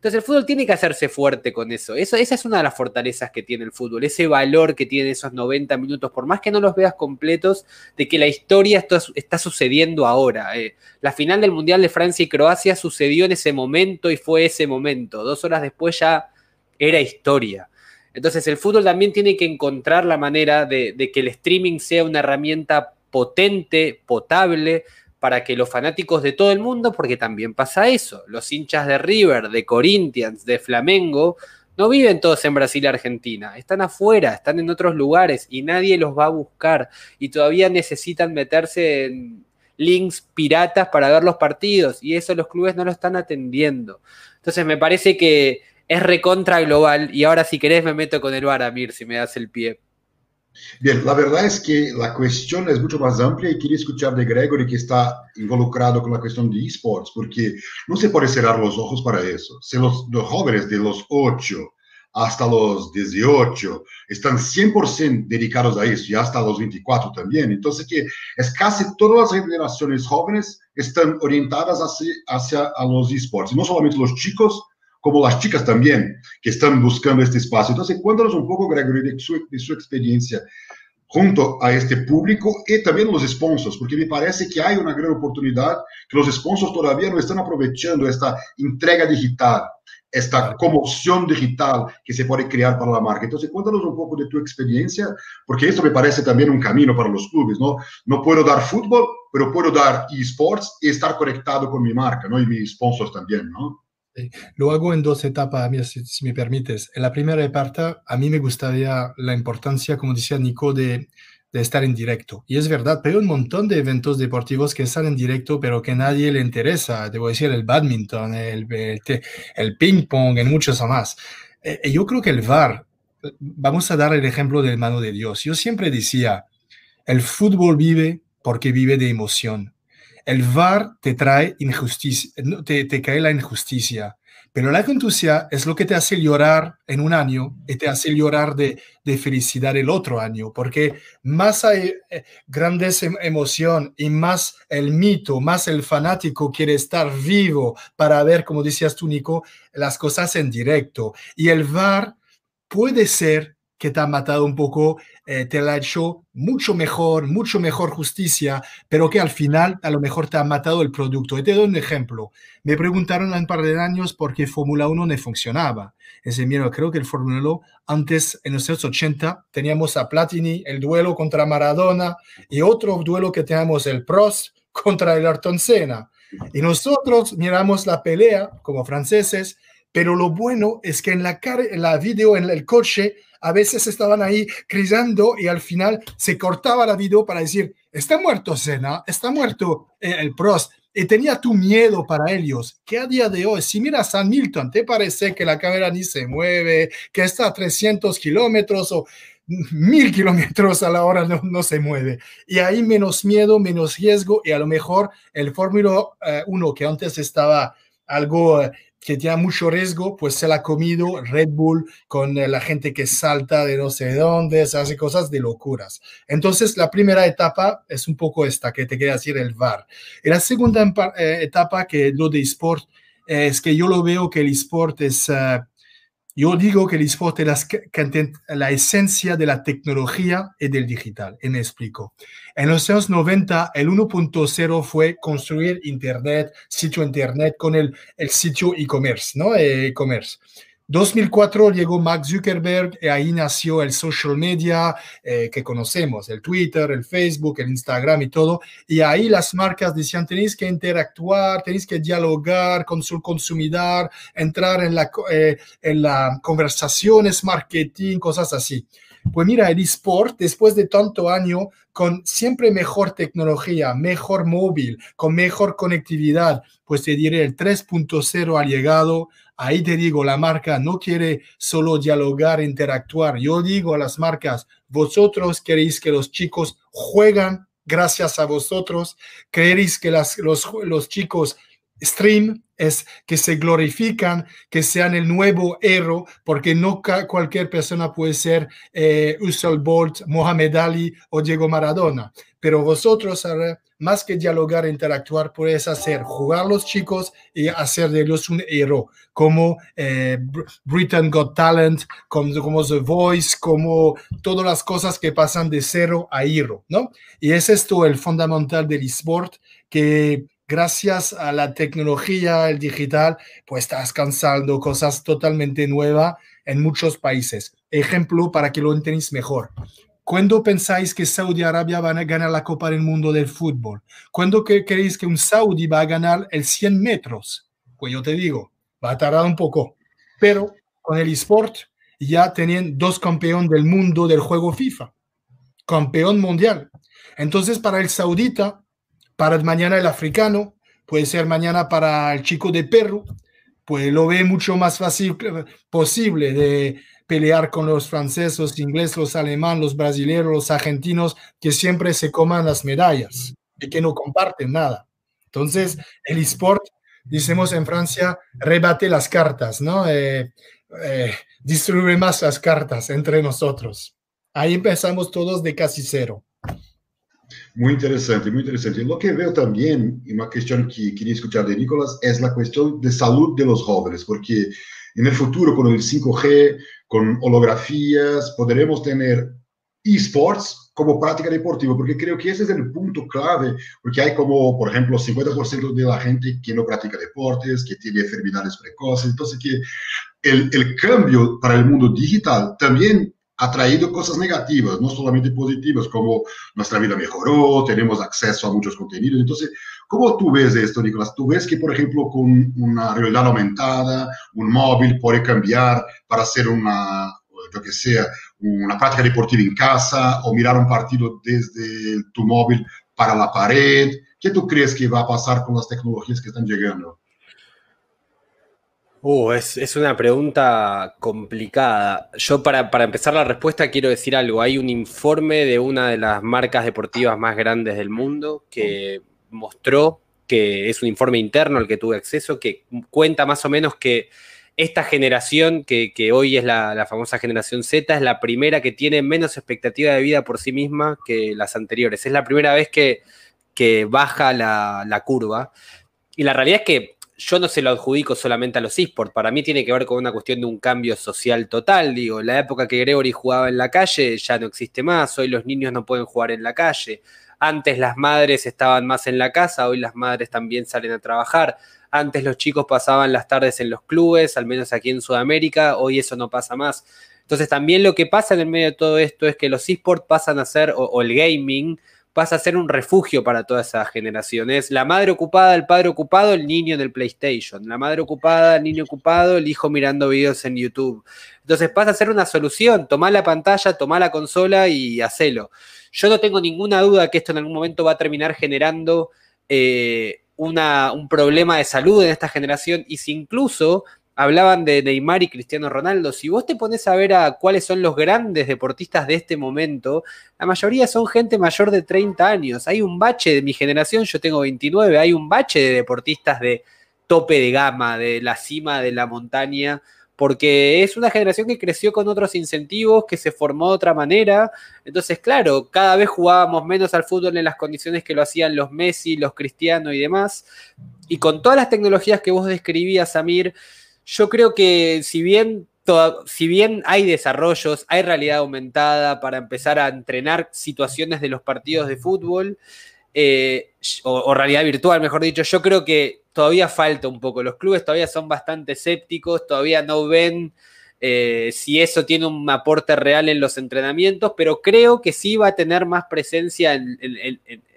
Speaker 3: Entonces el fútbol tiene que hacerse fuerte con eso. eso. Esa es una de las fortalezas que tiene el fútbol, ese valor que tiene esos 90 minutos, por más que no los veas completos, de que la historia está, está sucediendo ahora. Eh. La final del Mundial de Francia y Croacia sucedió en ese momento y fue ese momento. Dos horas después ya era historia. Entonces el fútbol también tiene que encontrar la manera de, que el streaming sea una herramienta potente, potable, para que los fanáticos de todo el mundo, porque también pasa eso, los hinchas de River, de Corinthians, de Flamengo, no viven todos en Brasil y Argentina, están afuera, están en otros lugares y nadie los va a buscar y todavía necesitan meterse en links piratas para ver los partidos y eso los clubes no lo están atendiendo. Entonces me parece que es recontra global y ahora si querés me meto con el Baramir si me das el pie.
Speaker 1: Bien, la verdad es que la cuestión es mucho más amplia y quería escuchar de Gregory que está involucrado con la cuestión de esports, porque no se puede cerrar los ojos para eso. Si los, jóvenes de los 8 hasta los 18 están 100% dedicados a eso y hasta los 24 también, entonces que es casi todas las generaciones jóvenes están orientadas hacia, hacia los esports, no solamente los chicos, como las chicas también, que están buscando este espacio. Entonces, cuéntanos un poco, Gregory, de su, de su experiencia junto a este público y también los sponsors, porque me parece que hay una gran oportunidad que los sponsors todavía no están aprovechando esta entrega digital, esta conmoción digital que se puede crear para la marca. Entonces, cuéntanos un poco de tu experiencia, porque esto me parece también un camino para los clubes, ¿no? No puedo dar fútbol, pero puedo dar esports y estar conectado con mi marca, ¿no? Y mis sponsors también, ¿no?
Speaker 2: Lo hago en dos etapas, si, si, me permites. En la primera parte, a mí me gustaría la importancia, como decía Nico, de, de, estar en directo. Y es verdad, pero hay un montón de eventos deportivos que están en directo, pero que nadie le interesa. Debo decir, el badminton, el, el, el ping-pong, y muchos más. Eh, yo creo que el VAR, vamos a dar el ejemplo del mano de Dios. Yo siempre decía, el fútbol vive porque vive de emoción el VAR te trae injusticia, te, cae la injusticia, pero la justicia es lo que te hace llorar en un año y te hace llorar de, de felicidad el otro año, porque más hay eh, grandes em, emoción y más el mito, más el fanático quiere estar vivo para ver, como decías tú, Nico, las cosas en directo. Y el VAR puede ser que te ha matado un poco, eh, te la ha hecho mucho mejor, mucho mejor justicia, pero que al final a lo mejor te ha matado el producto. Y te doy un ejemplo. Me preguntaron hace un par de años por qué Fórmula 1 no funcionaba. Ese mira, creo que el Fórmula 1 antes, en los años 80, teníamos a Platini, el duelo contra Maradona, y otro duelo que teníamos el Prost contra el Ayrton Senna. Y nosotros miramos la pelea como franceses, pero lo bueno es que en la, en la video, en el coche, a veces estaban ahí gritando y al final se cortaba la video para decir, está muerto Senna, está muerto eh, el Prost. Y tenía tu miedo para ellos, que a día de hoy, si miras a Milton, te parece que la cámara ni se mueve, que está a 300 kilómetros o mil kilómetros a la hora no, no, se mueve. Y ahí menos miedo, menos riesgo y a lo mejor el Fórmula 1 que antes estaba algo eh, que tiene mucho riesgo, pues se la ha comido Red Bull con eh, la gente que salta de no sé dónde, se hace cosas de locuras. Entonces, la primera etapa es un poco esta que te quería decir el VAR. Y la segunda eh, etapa, que lo de eSport, es que yo lo veo que el eSport es uh, yo digo que el eSport es la, esencia de la tecnología y del digital. Y me explico. En los años 90, el 1.0 fue construir Internet, sitio Internet con el, el sitio e-commerce, ¿no? E-commerce. 2004 llegó Mark Zuckerberg y ahí nació el social media eh, que conocemos, el Twitter, el Facebook, el Instagram y todo. Y ahí las marcas decían, tenéis que interactuar, tenéis que dialogar con su consumidor, entrar en la, eh, conversaciones, marketing, cosas así. Pues mira, el eSport, después de tanto año, con siempre mejor tecnología, mejor móvil, con mejor conectividad, pues te diré, el 3.0 ha llegado. Ahí te digo, la marca no quiere solo dialogar, interactuar. Yo digo a las marcas, vosotros queréis que los chicos juegan gracias a vosotros, queréis que las, los, los chicos stream es que se glorifican, que sean el nuevo héroe, porque no cualquier persona puede ser eh, Usain Bolt, Mohamed Ali o Diego Maradona. Pero vosotros, más que dialogar, interactuar, puedes hacer jugar los chicos y hacer de ellos un héroe, como eh, Britain Got Talent, como, como The Voice, como todas las cosas que pasan de cero a hero, ¿no? Y es esto el fundamental del eSport, que gracias a la tecnología, el digital, pues estás cansando cosas totalmente nuevas en muchos países. ejemplo para que lo entendáis mejor. ¿Cuándo pensáis que Saudi Arabia va a ganar la Copa del Mundo del fútbol? ¿Cuándo creéis que un Saudi va a ganar el 100 metros? Pues yo te digo, va a tardar un poco. Pero con el eSport ya tenían dos campeones del mundo del juego FIFA. Campeón mundial. Entonces, para el saudita, para mañana el africano, puede ser mañana para el chico de Perú, pues lo ve mucho más fácil posible de pelear con los franceses, los ingleses, los alemanes, los brasileños, los argentinos, que siempre se coman las medallas y que no comparten nada. Entonces, el eSport, decimos en Francia, rebate las cartas, ¿no? Eh, eh, distribuye más las cartas entre nosotros. Ahí empezamos todos de casi cero.
Speaker 1: Muy interesante, muy interesante. Lo que veo también, y una cuestión que quería escuchar de Nicolás, es la cuestión de salud de los jóvenes, porque en el futuro con el 5G, con holografías, podremos tener esports como práctica deportiva, porque creo que ese es el punto clave, porque hay como, por ejemplo, 50% de la gente que no practica deportes, que tiene enfermedades precoces, entonces que el, el cambio para el mundo digital también ha traído cosas negativas, no solamente positivas, como nuestra vida mejoró, tenemos acceso a muchos contenidos. Entonces, ¿cómo tú ves esto, Nicolás? ¿Tú ves que, por ejemplo, con una realidad aumentada, un móvil puede cambiar para hacer una, lo que sea, una práctica deportiva en casa o mirar un partido desde tu móvil para la pared? ¿Qué tú crees que va a pasar con las tecnologías que están llegando?
Speaker 3: Uh, es, una pregunta complicada. Yo para, para, empezar la respuesta quiero decir algo. Hay un informe de una de las marcas deportivas más grandes del mundo que mostró que es un informe interno al que tuve acceso, que cuenta más o menos que esta generación, que, hoy es la, famosa generación Z, es la primera que tiene menos expectativa de vida por sí misma que las anteriores. Es la primera vez que, baja la curva. Y la realidad es que yo no se lo adjudico solamente a los esports, para mí tiene que ver con una cuestión de un cambio social total, digo, la época que Gregory jugaba en la calle ya no existe más, hoy los niños no pueden jugar en la calle, antes las madres estaban más en la casa, hoy las madres también salen a trabajar, antes los chicos pasaban las tardes en los clubes, al menos aquí en Sudamérica, hoy eso no pasa más. Entonces también lo que pasa en el medio de todo esto es que los esports pasan a ser, o el gaming, pasa a ser un refugio para toda esa generación. Es la madre ocupada, el padre ocupado, el niño en el PlayStation. La madre ocupada, el niño ocupado, el hijo mirando videos en YouTube. Entonces pasa a ser una solución. Tomá la pantalla, tomá la consola y hacelo. Yo no tengo ninguna duda que esto en algún momento va a terminar generando eh, un problema de salud en esta generación y si incluso hablaban de Neymar y Cristiano Ronaldo. Si vos te pones a ver a cuáles son los grandes deportistas de este momento, la mayoría son gente mayor de 30 años. Hay un bache de mi generación, yo tengo 29, hay un bache de deportistas de tope de gama, de la cima de la montaña, porque es una generación que creció con otros incentivos, que se formó de otra manera. Entonces, claro, cada vez jugábamos menos al fútbol en las condiciones que lo hacían los Messi, los Cristiano y demás. Y con todas las tecnologías que vos describías, Samir, yo creo que si bien, si bien hay desarrollos, hay realidad aumentada para empezar a entrenar situaciones de los partidos de fútbol, eh, o, realidad virtual, mejor dicho, yo creo que todavía falta un poco. Los clubes todavía son bastante escépticos, todavía no ven eh, si eso tiene un aporte real en los entrenamientos, pero creo que sí va a tener más presencia en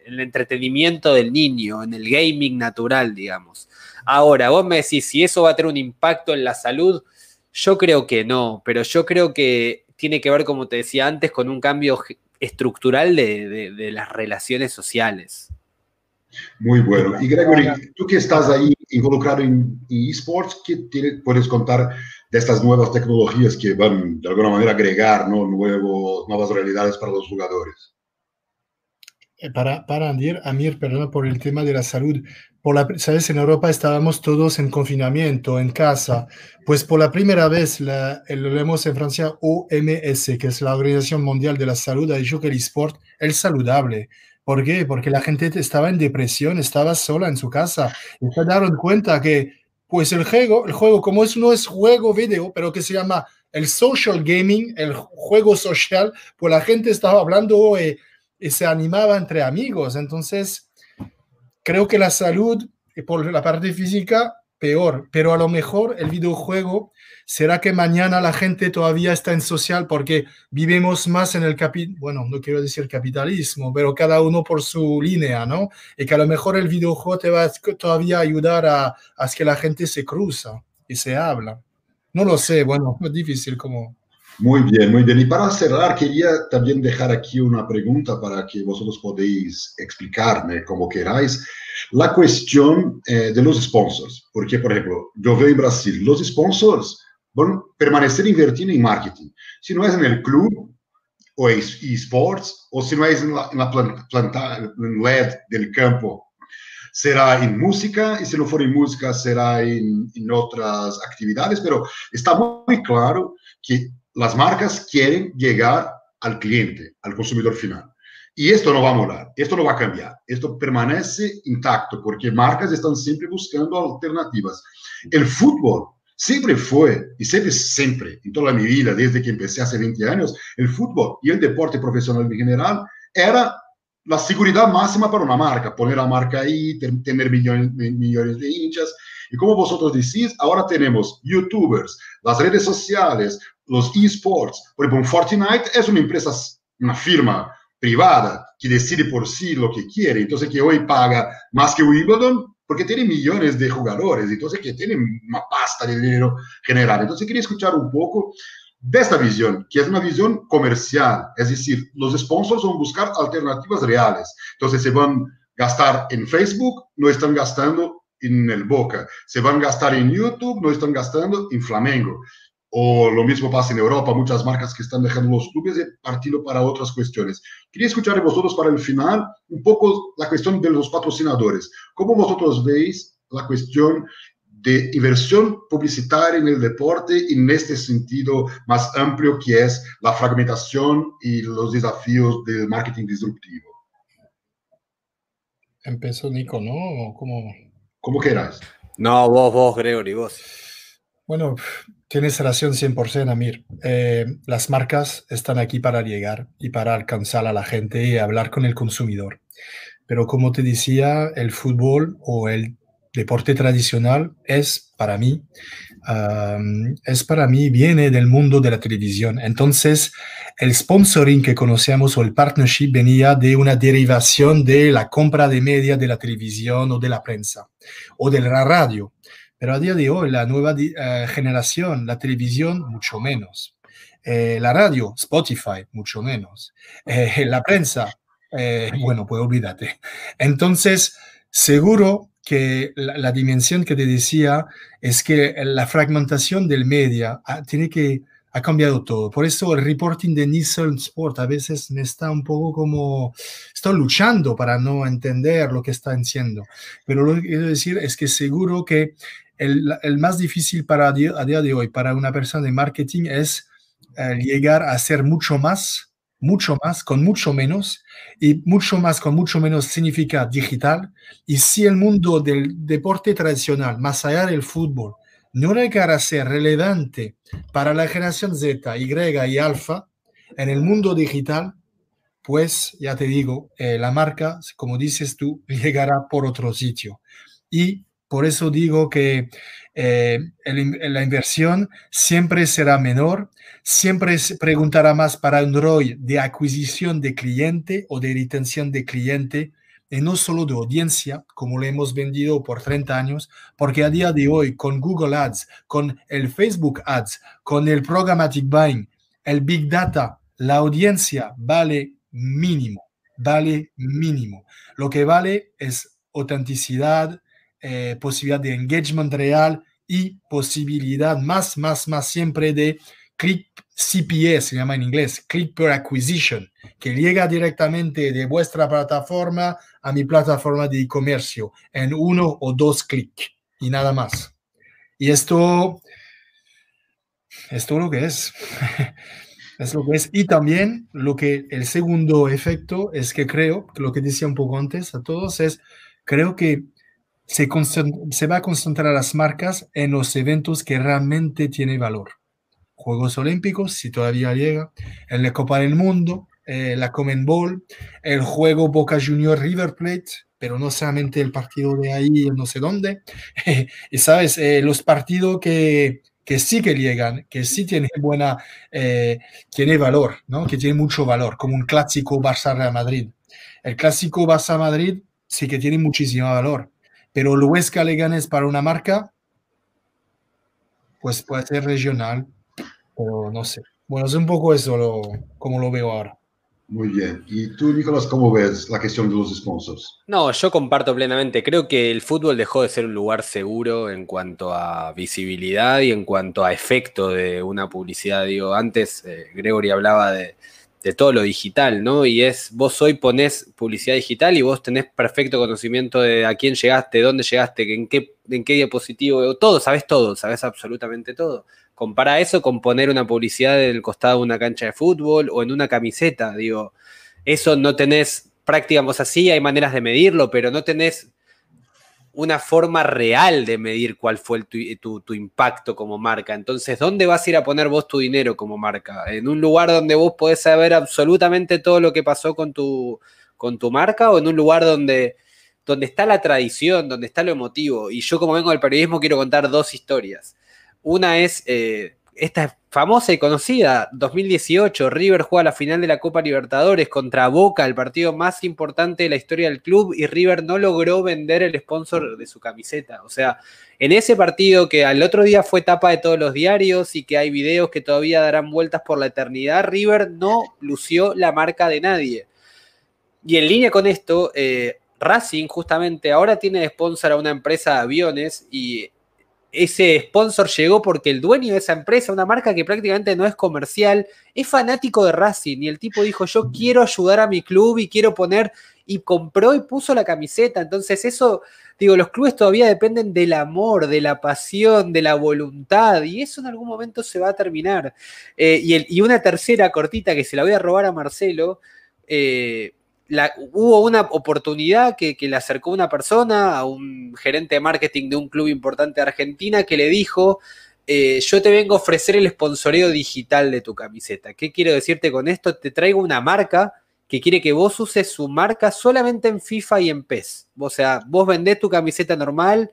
Speaker 3: el entretenimiento del niño, en el gaming natural, digamos. Ahora, vos me decís si eso va a tener un impacto en la salud, yo creo que no, pero yo creo que tiene que ver, como te decía antes, con un cambio estructural de, las relaciones sociales.
Speaker 1: Muy bueno. Y Gregory, tú que estás ahí involucrado en, esports, ¿qué puedes contar de estas nuevas tecnologías que van de alguna manera a agregar ¿no? nuevas realidades para los jugadores?
Speaker 2: Eh, para, para Amir, Amir, perdona por el tema de la salud. Por la, Sabes, en Europa estábamos todos en confinamiento, en casa. Pues por la primera vez, la, lo leemos en Francia, OMS, que es la Organización Mundial de la Salud, ha dicho que el sport es saludable. ¿Por qué? Porque la gente estaba en depresión, estaba sola en su casa. Y se dieron cuenta que, pues el juego, el juego, como es, no es juego video, pero que se llama el social gaming, el juego social, pues la gente estaba hablando. Eh, y se animaba entre amigos. Entonces, creo que la salud, por la parte física, peor, pero a lo mejor el videojuego ¿Será que mañana la gente todavía está en social porque vivimos más en el capital, bueno, no quiero decir capitalismo, pero cada uno por su línea, ¿no? Y que a lo mejor el videojuego te va a todavía ayudar a, a que la gente se cruza y se habla. No lo sé, bueno, es difícil como...
Speaker 1: Muy bien, muy bien. Y para cerrar, quería también dejar aquí una pregunta para que vosotros podéis explicarme como queráis. La cuestión eh, de los sponsors, porque, por ejemplo, yo veo en Brasil, los sponsors van a permanecer invirtiendo en marketing. Si no es en el club o esports, o si no es en la, en la planta, en LED del campo, será en música, y si no fuera en música, será en, en otras actividades, pero está muy claro que las marcas quieren llegar al cliente, al consumidor final. Y esto no va a molar, esto no va a cambiar, esto permanece intacto porque marcas están siempre buscando alternativas. El fútbol siempre fue, y siempre, siempre, en toda mi vida, desde que empecé hace 20 años, el fútbol y el deporte profesional en general era la seguridad máxima para una marca, poner la marca ahí, tener millones, millones de hinchas. Y como vosotros decís, ahora tenemos youtubers, las redes sociales, los esports. Por ejemplo, Fortnite es una empresa, una firma privada que decide por sí lo que quiere, entonces que hoy paga más que Wimbledon porque tiene millones de jugadores, entonces que tiene una pasta de dinero general. Entonces quería escuchar un poco de esta visión, que es una visión comercial, es decir, los sponsors van a buscar alternativas reales. Entonces se van a gastar en Facebook, no están gastando en el Boca, se van a gastar en YouTube, no están gastando en Flamengo. O lo mismo pasa en Europa, muchas marcas que están dejando los clubes de partido para otras cuestiones. Quería escuchar de vosotros para el final un poco la cuestión de los patrocinadores. ¿Cómo vosotros veis la cuestión de inversión publicitaria en el deporte en este sentido más amplio que es la fragmentación y los desafíos del marketing disruptivo?
Speaker 2: Empezó Nico, ¿no? ¿Cómo?
Speaker 1: Como quieras.
Speaker 3: No, vos, vos, Gregory, vos.
Speaker 2: Bueno, tienes razón 100%, Amir. Eh, las marcas están aquí para llegar y para alcanzar a la gente y hablar con el consumidor. Pero como te decía, el fútbol o el deporte tradicional es para mí, es para mí, viene del mundo de la televisión. Entonces, el sponsoring que conocemos o el partnership venía de una derivación de la compra de media de la televisión o de la prensa o de la radio. Pero a día de hoy, la nueva eh, generación, la televisión, mucho menos. Eh, la radio, Spotify, mucho menos. Eh, la prensa, bueno, pues olvídate. Entonces, seguro que la, dimensión que te decía es que la fragmentación del media ah, tiene que ha cambiado todo. Por eso el reporting de Nielsen Sport a veces me está un poco como, estoy luchando para no entender lo que están haciendo. Pero lo que quiero decir es que seguro que el, más difícil para a día, de hoy para una persona de marketing es eh, llegar a hacer mucho más, mucho más con mucho menos y mucho más con mucho menos significa digital. Y si el mundo del deporte tradicional, más allá del fútbol, no llegara a ser relevante para la generación Z, Y y Alfa en el mundo digital, pues ya te digo, eh, la marca, como dices tú, llegará por otro sitio. Y por eso digo que eh, la inversión siempre será menor, siempre se preguntará más para un de adquisición de cliente o de retención de cliente, y no solo de audiencia, como lo hemos vendido por 30 años, porque a día de hoy con Google Ads, con el Facebook Ads, con el Programmatic Buying, el Big Data, la audiencia vale mínimo, vale mínimo. Lo que vale es autenticidad, eh, posibilidad de engagement real y posibilidad más, más, más siempre de click CPS, se llama en inglés, click per acquisition, que llega directamente de vuestra plataforma a mi plataforma de e-comercio en uno o dos clics y nada más. Y esto, esto lo que es. es lo que es. Y también lo que el segundo efecto es que creo, lo que decía un poco antes a todos, es creo que se, va a concentrar las marcas en los eventos que realmente tienen valor. Juegos Olímpicos, si todavía llega, en la Copa del Mundo, eh, la Common Bowl, el juego Boca Junior River Plate, pero no solamente el partido de ahí, no sé dónde. y sabes, eh, los partidos que, que sí que llegan, que sí tiene buena, eh, tiene valor, ¿no? Que tiene mucho valor, como un clásico Barça-Real Madrid. El clásico Barça-Madrid sí que tiene muchísimo valor, pero el Huesca Leganés para una marca, pues puede ser regional, pero no sé. Bueno, es un poco eso lo, como lo veo ahora.
Speaker 1: Muy bien. ¿Y tú, Nicolás, cómo ves la cuestión de los sponsors?
Speaker 3: No, yo comparto plenamente. Creo que el fútbol dejó de ser un lugar seguro en cuanto a visibilidad y en cuanto a efecto de una publicidad. Digo, antes eh, Gregory hablaba de, de, todo lo digital, ¿no? Y es, vos hoy ponés publicidad digital y vos tenés perfecto conocimiento de a quién llegaste, dónde llegaste, en qué, en qué diapositivo, todo, sabes todo, sabes absolutamente todo. Compara eso con poner una publicidad en el costado de una cancha de fútbol o en una camiseta. Digo, eso no tenés prácticamente así, hay maneras de medirlo, pero no tenés una forma real de medir cuál fue tu, impacto como marca. Entonces, ¿dónde vas a ir a poner vos tu dinero como marca? ¿En un lugar donde vos podés saber absolutamente todo lo que pasó con tu, con tu marca o en un lugar donde, donde está la tradición, donde está lo emotivo? Y yo como vengo del periodismo quiero contar dos historias. Una es eh, esta famosa y conocida, 2018, River juega la final de la Copa Libertadores contra Boca, el partido más importante de la historia del club, y River no logró vender el sponsor de su camiseta. O sea, en ese partido que al otro día fue tapa de todos los diarios y que hay videos que todavía darán vueltas por la eternidad, River no lució la marca de nadie. Y en línea con esto, eh, Racing justamente ahora tiene de sponsor a una empresa de aviones y ese sponsor llegó porque el dueño de esa empresa, una marca que prácticamente no es comercial, es fanático de Racing y el tipo dijo, yo quiero ayudar a mi club y quiero poner, y compró y puso la camiseta. Entonces eso, digo, los clubes todavía dependen del amor, de la pasión, de la voluntad, y eso en algún momento se va a terminar. Eh, y, una tercera cortita que se la voy a robar a Marcelo. Eh, hubo una oportunidad que, le acercó una persona a un gerente de marketing de un club importante de Argentina que le dijo, eh, yo te vengo a ofrecer el sponsoreo digital de tu camiseta. ¿Qué quiero decirte con esto? Te traigo una marca que quiere que vos uses su marca solamente en FIFA y en PES. O sea, vos vendés tu camiseta normal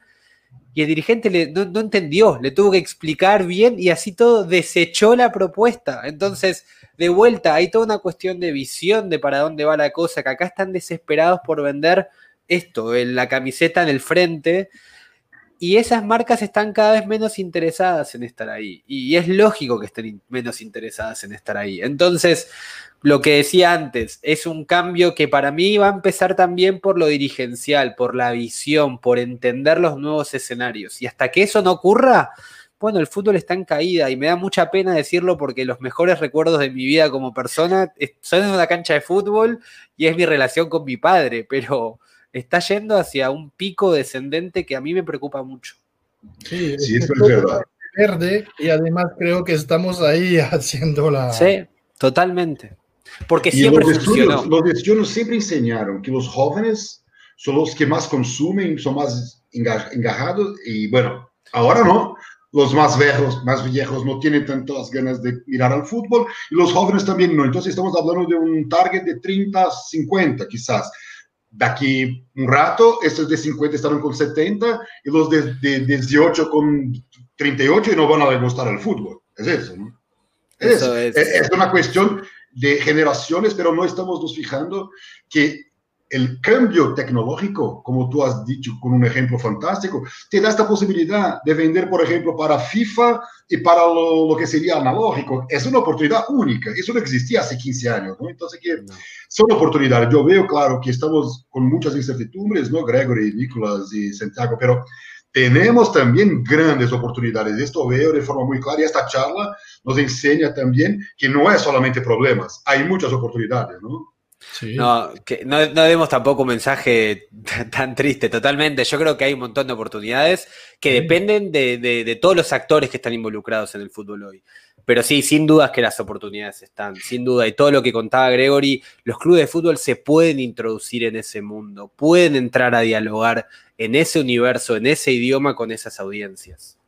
Speaker 3: y el dirigente no, no entendió, le tuvo que explicar bien y así todo desechó la propuesta. Entonces de vuelta, hay toda una cuestión de visión de para dónde va la cosa, que acá están desesperados por vender esto, en la camiseta en el frente, y esas marcas están cada vez menos interesadas en estar ahí. Y es lógico que estén menos interesadas en estar ahí. Entonces, lo que decía antes, es un cambio que para mí va a empezar también por lo dirigencial, por la visión, por entender los nuevos escenarios. Y hasta que eso no ocurra, bueno, el fútbol está en caída y me da mucha pena decirlo porque los mejores recuerdos de mi vida como persona son en una cancha de fútbol y es mi relación con mi padre, pero está yendo hacia un pico descendente que a mí me preocupa mucho.
Speaker 2: Sí, es, verdad. Verde y además creo que estamos ahí haciendo la...
Speaker 3: Sí, totalmente. Porque siempre
Speaker 1: los funcionó. los estudios siempre enseñaron que los jóvenes son los que más consumen, son más engajados y bueno, ahora no los más viejos, más viejos no tienen tantas ganas de mirar al fútbol y los jóvenes también no. Entonces estamos hablando de un target de 30, 50 quizás. De aquí un rato, estos de 50 estarán con 70 y los de, de, 18 con 38 y no van a gustar el fútbol. Es eso, ¿no? Es, es. es una cuestión de generaciones, pero no estamos nos fijando que el cambio tecnológico, como tú has dicho con un ejemplo fantástico, te da esta posibilidad de vender, por ejemplo, para FIFA y para lo, que sería analógico. Es una oportunidad única. Eso no existía hace 15 años, ¿no? Entonces, que son oportunidades. Yo veo, claro, que estamos con muchas incertidumbres, ¿no? Gregory, Nicolás y Santiago, pero tenemos también grandes oportunidades. Esto veo de forma muy clara y esta charla nos enseña también que no es solamente problemas, hay muchas oportunidades, ¿no?
Speaker 3: No, que no, demos tampoco un mensaje tan triste, totalmente. Yo creo que hay un montón de oportunidades que dependen de, todos los actores que están involucrados en el fútbol hoy. Pero sí, sin dudas que las oportunidades están, sin duda. Y todo lo que contaba Gregory, los clubes de fútbol se pueden introducir en ese mundo, pueden entrar a dialogar en ese universo, en ese idioma con esas audiencias.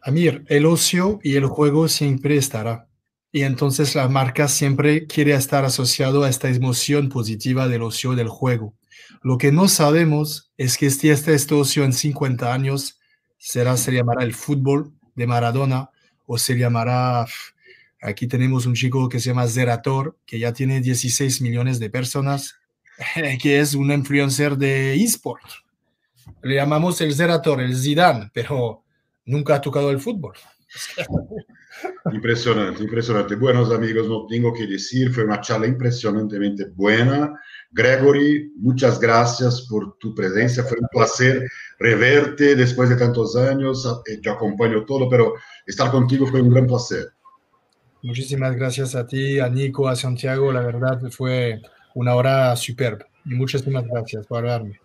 Speaker 2: Amir, el ocio y el juego siempre estará y entonces la marca siempre quiere estar asociado a esta emoción positiva del ocio del juego. Lo que no sabemos es que si este, este ocio en 50 años será, se llamará el fútbol de Maradona, o se llamará, aquí tenemos un chico que se llama Zerator, que ya tiene 16 millones de personas, que es un influencer de eSport. Le llamamos el Zerator, el Zidane, pero nunca ha tocado el fútbol.
Speaker 1: Impresionante, impresionante. Buenos amigos, no tengo que decir, fue una charla impresionantemente buena. Gregory, muchas gracias por tu presencia. Fue un placer reverte después de tantos años. Eh, yo acompaño todo, pero estar contigo fue un gran placer.
Speaker 2: Muchísimas gracias a ti, a Nico, a Santiago. La verdad fue una hora superba. Y muchísimas gracias por hablarme.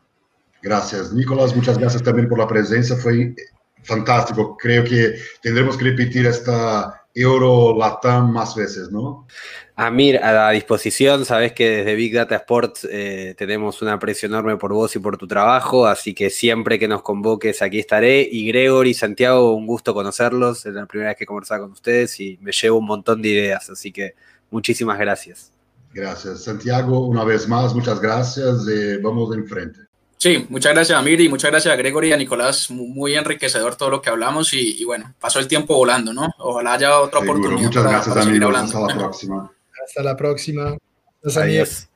Speaker 1: Gracias, Nicolás. Muchas gracias también por la presencia. Fue fantástico. Creo que tendremos que repetir esta Euro Latam más veces, ¿no?
Speaker 3: Amir, a la disposición, sabes que desde Big Data Sports eh, tenemos un aprecio enorme por vos y por tu trabajo, así que siempre que nos convoques aquí estaré. Y Gregory, Santiago, un gusto conocerlos, es la primera vez que conversaba con ustedes y me llevo un montón de ideas, así que muchísimas gracias.
Speaker 1: Gracias, Santiago, una vez más, muchas gracias, eh, vamos de enfrente.
Speaker 4: Sí, muchas gracias a Miri y muchas gracias a Gregory y a Nicolás. Muy enriquecedor todo lo que hablamos y, bueno, pasó el tiempo volando, ¿no? Ojalá haya otra oportunidad.
Speaker 1: Muchas gracias, amigos. Hasta la próxima.
Speaker 2: Hasta la próxima.
Speaker 3: Adiós.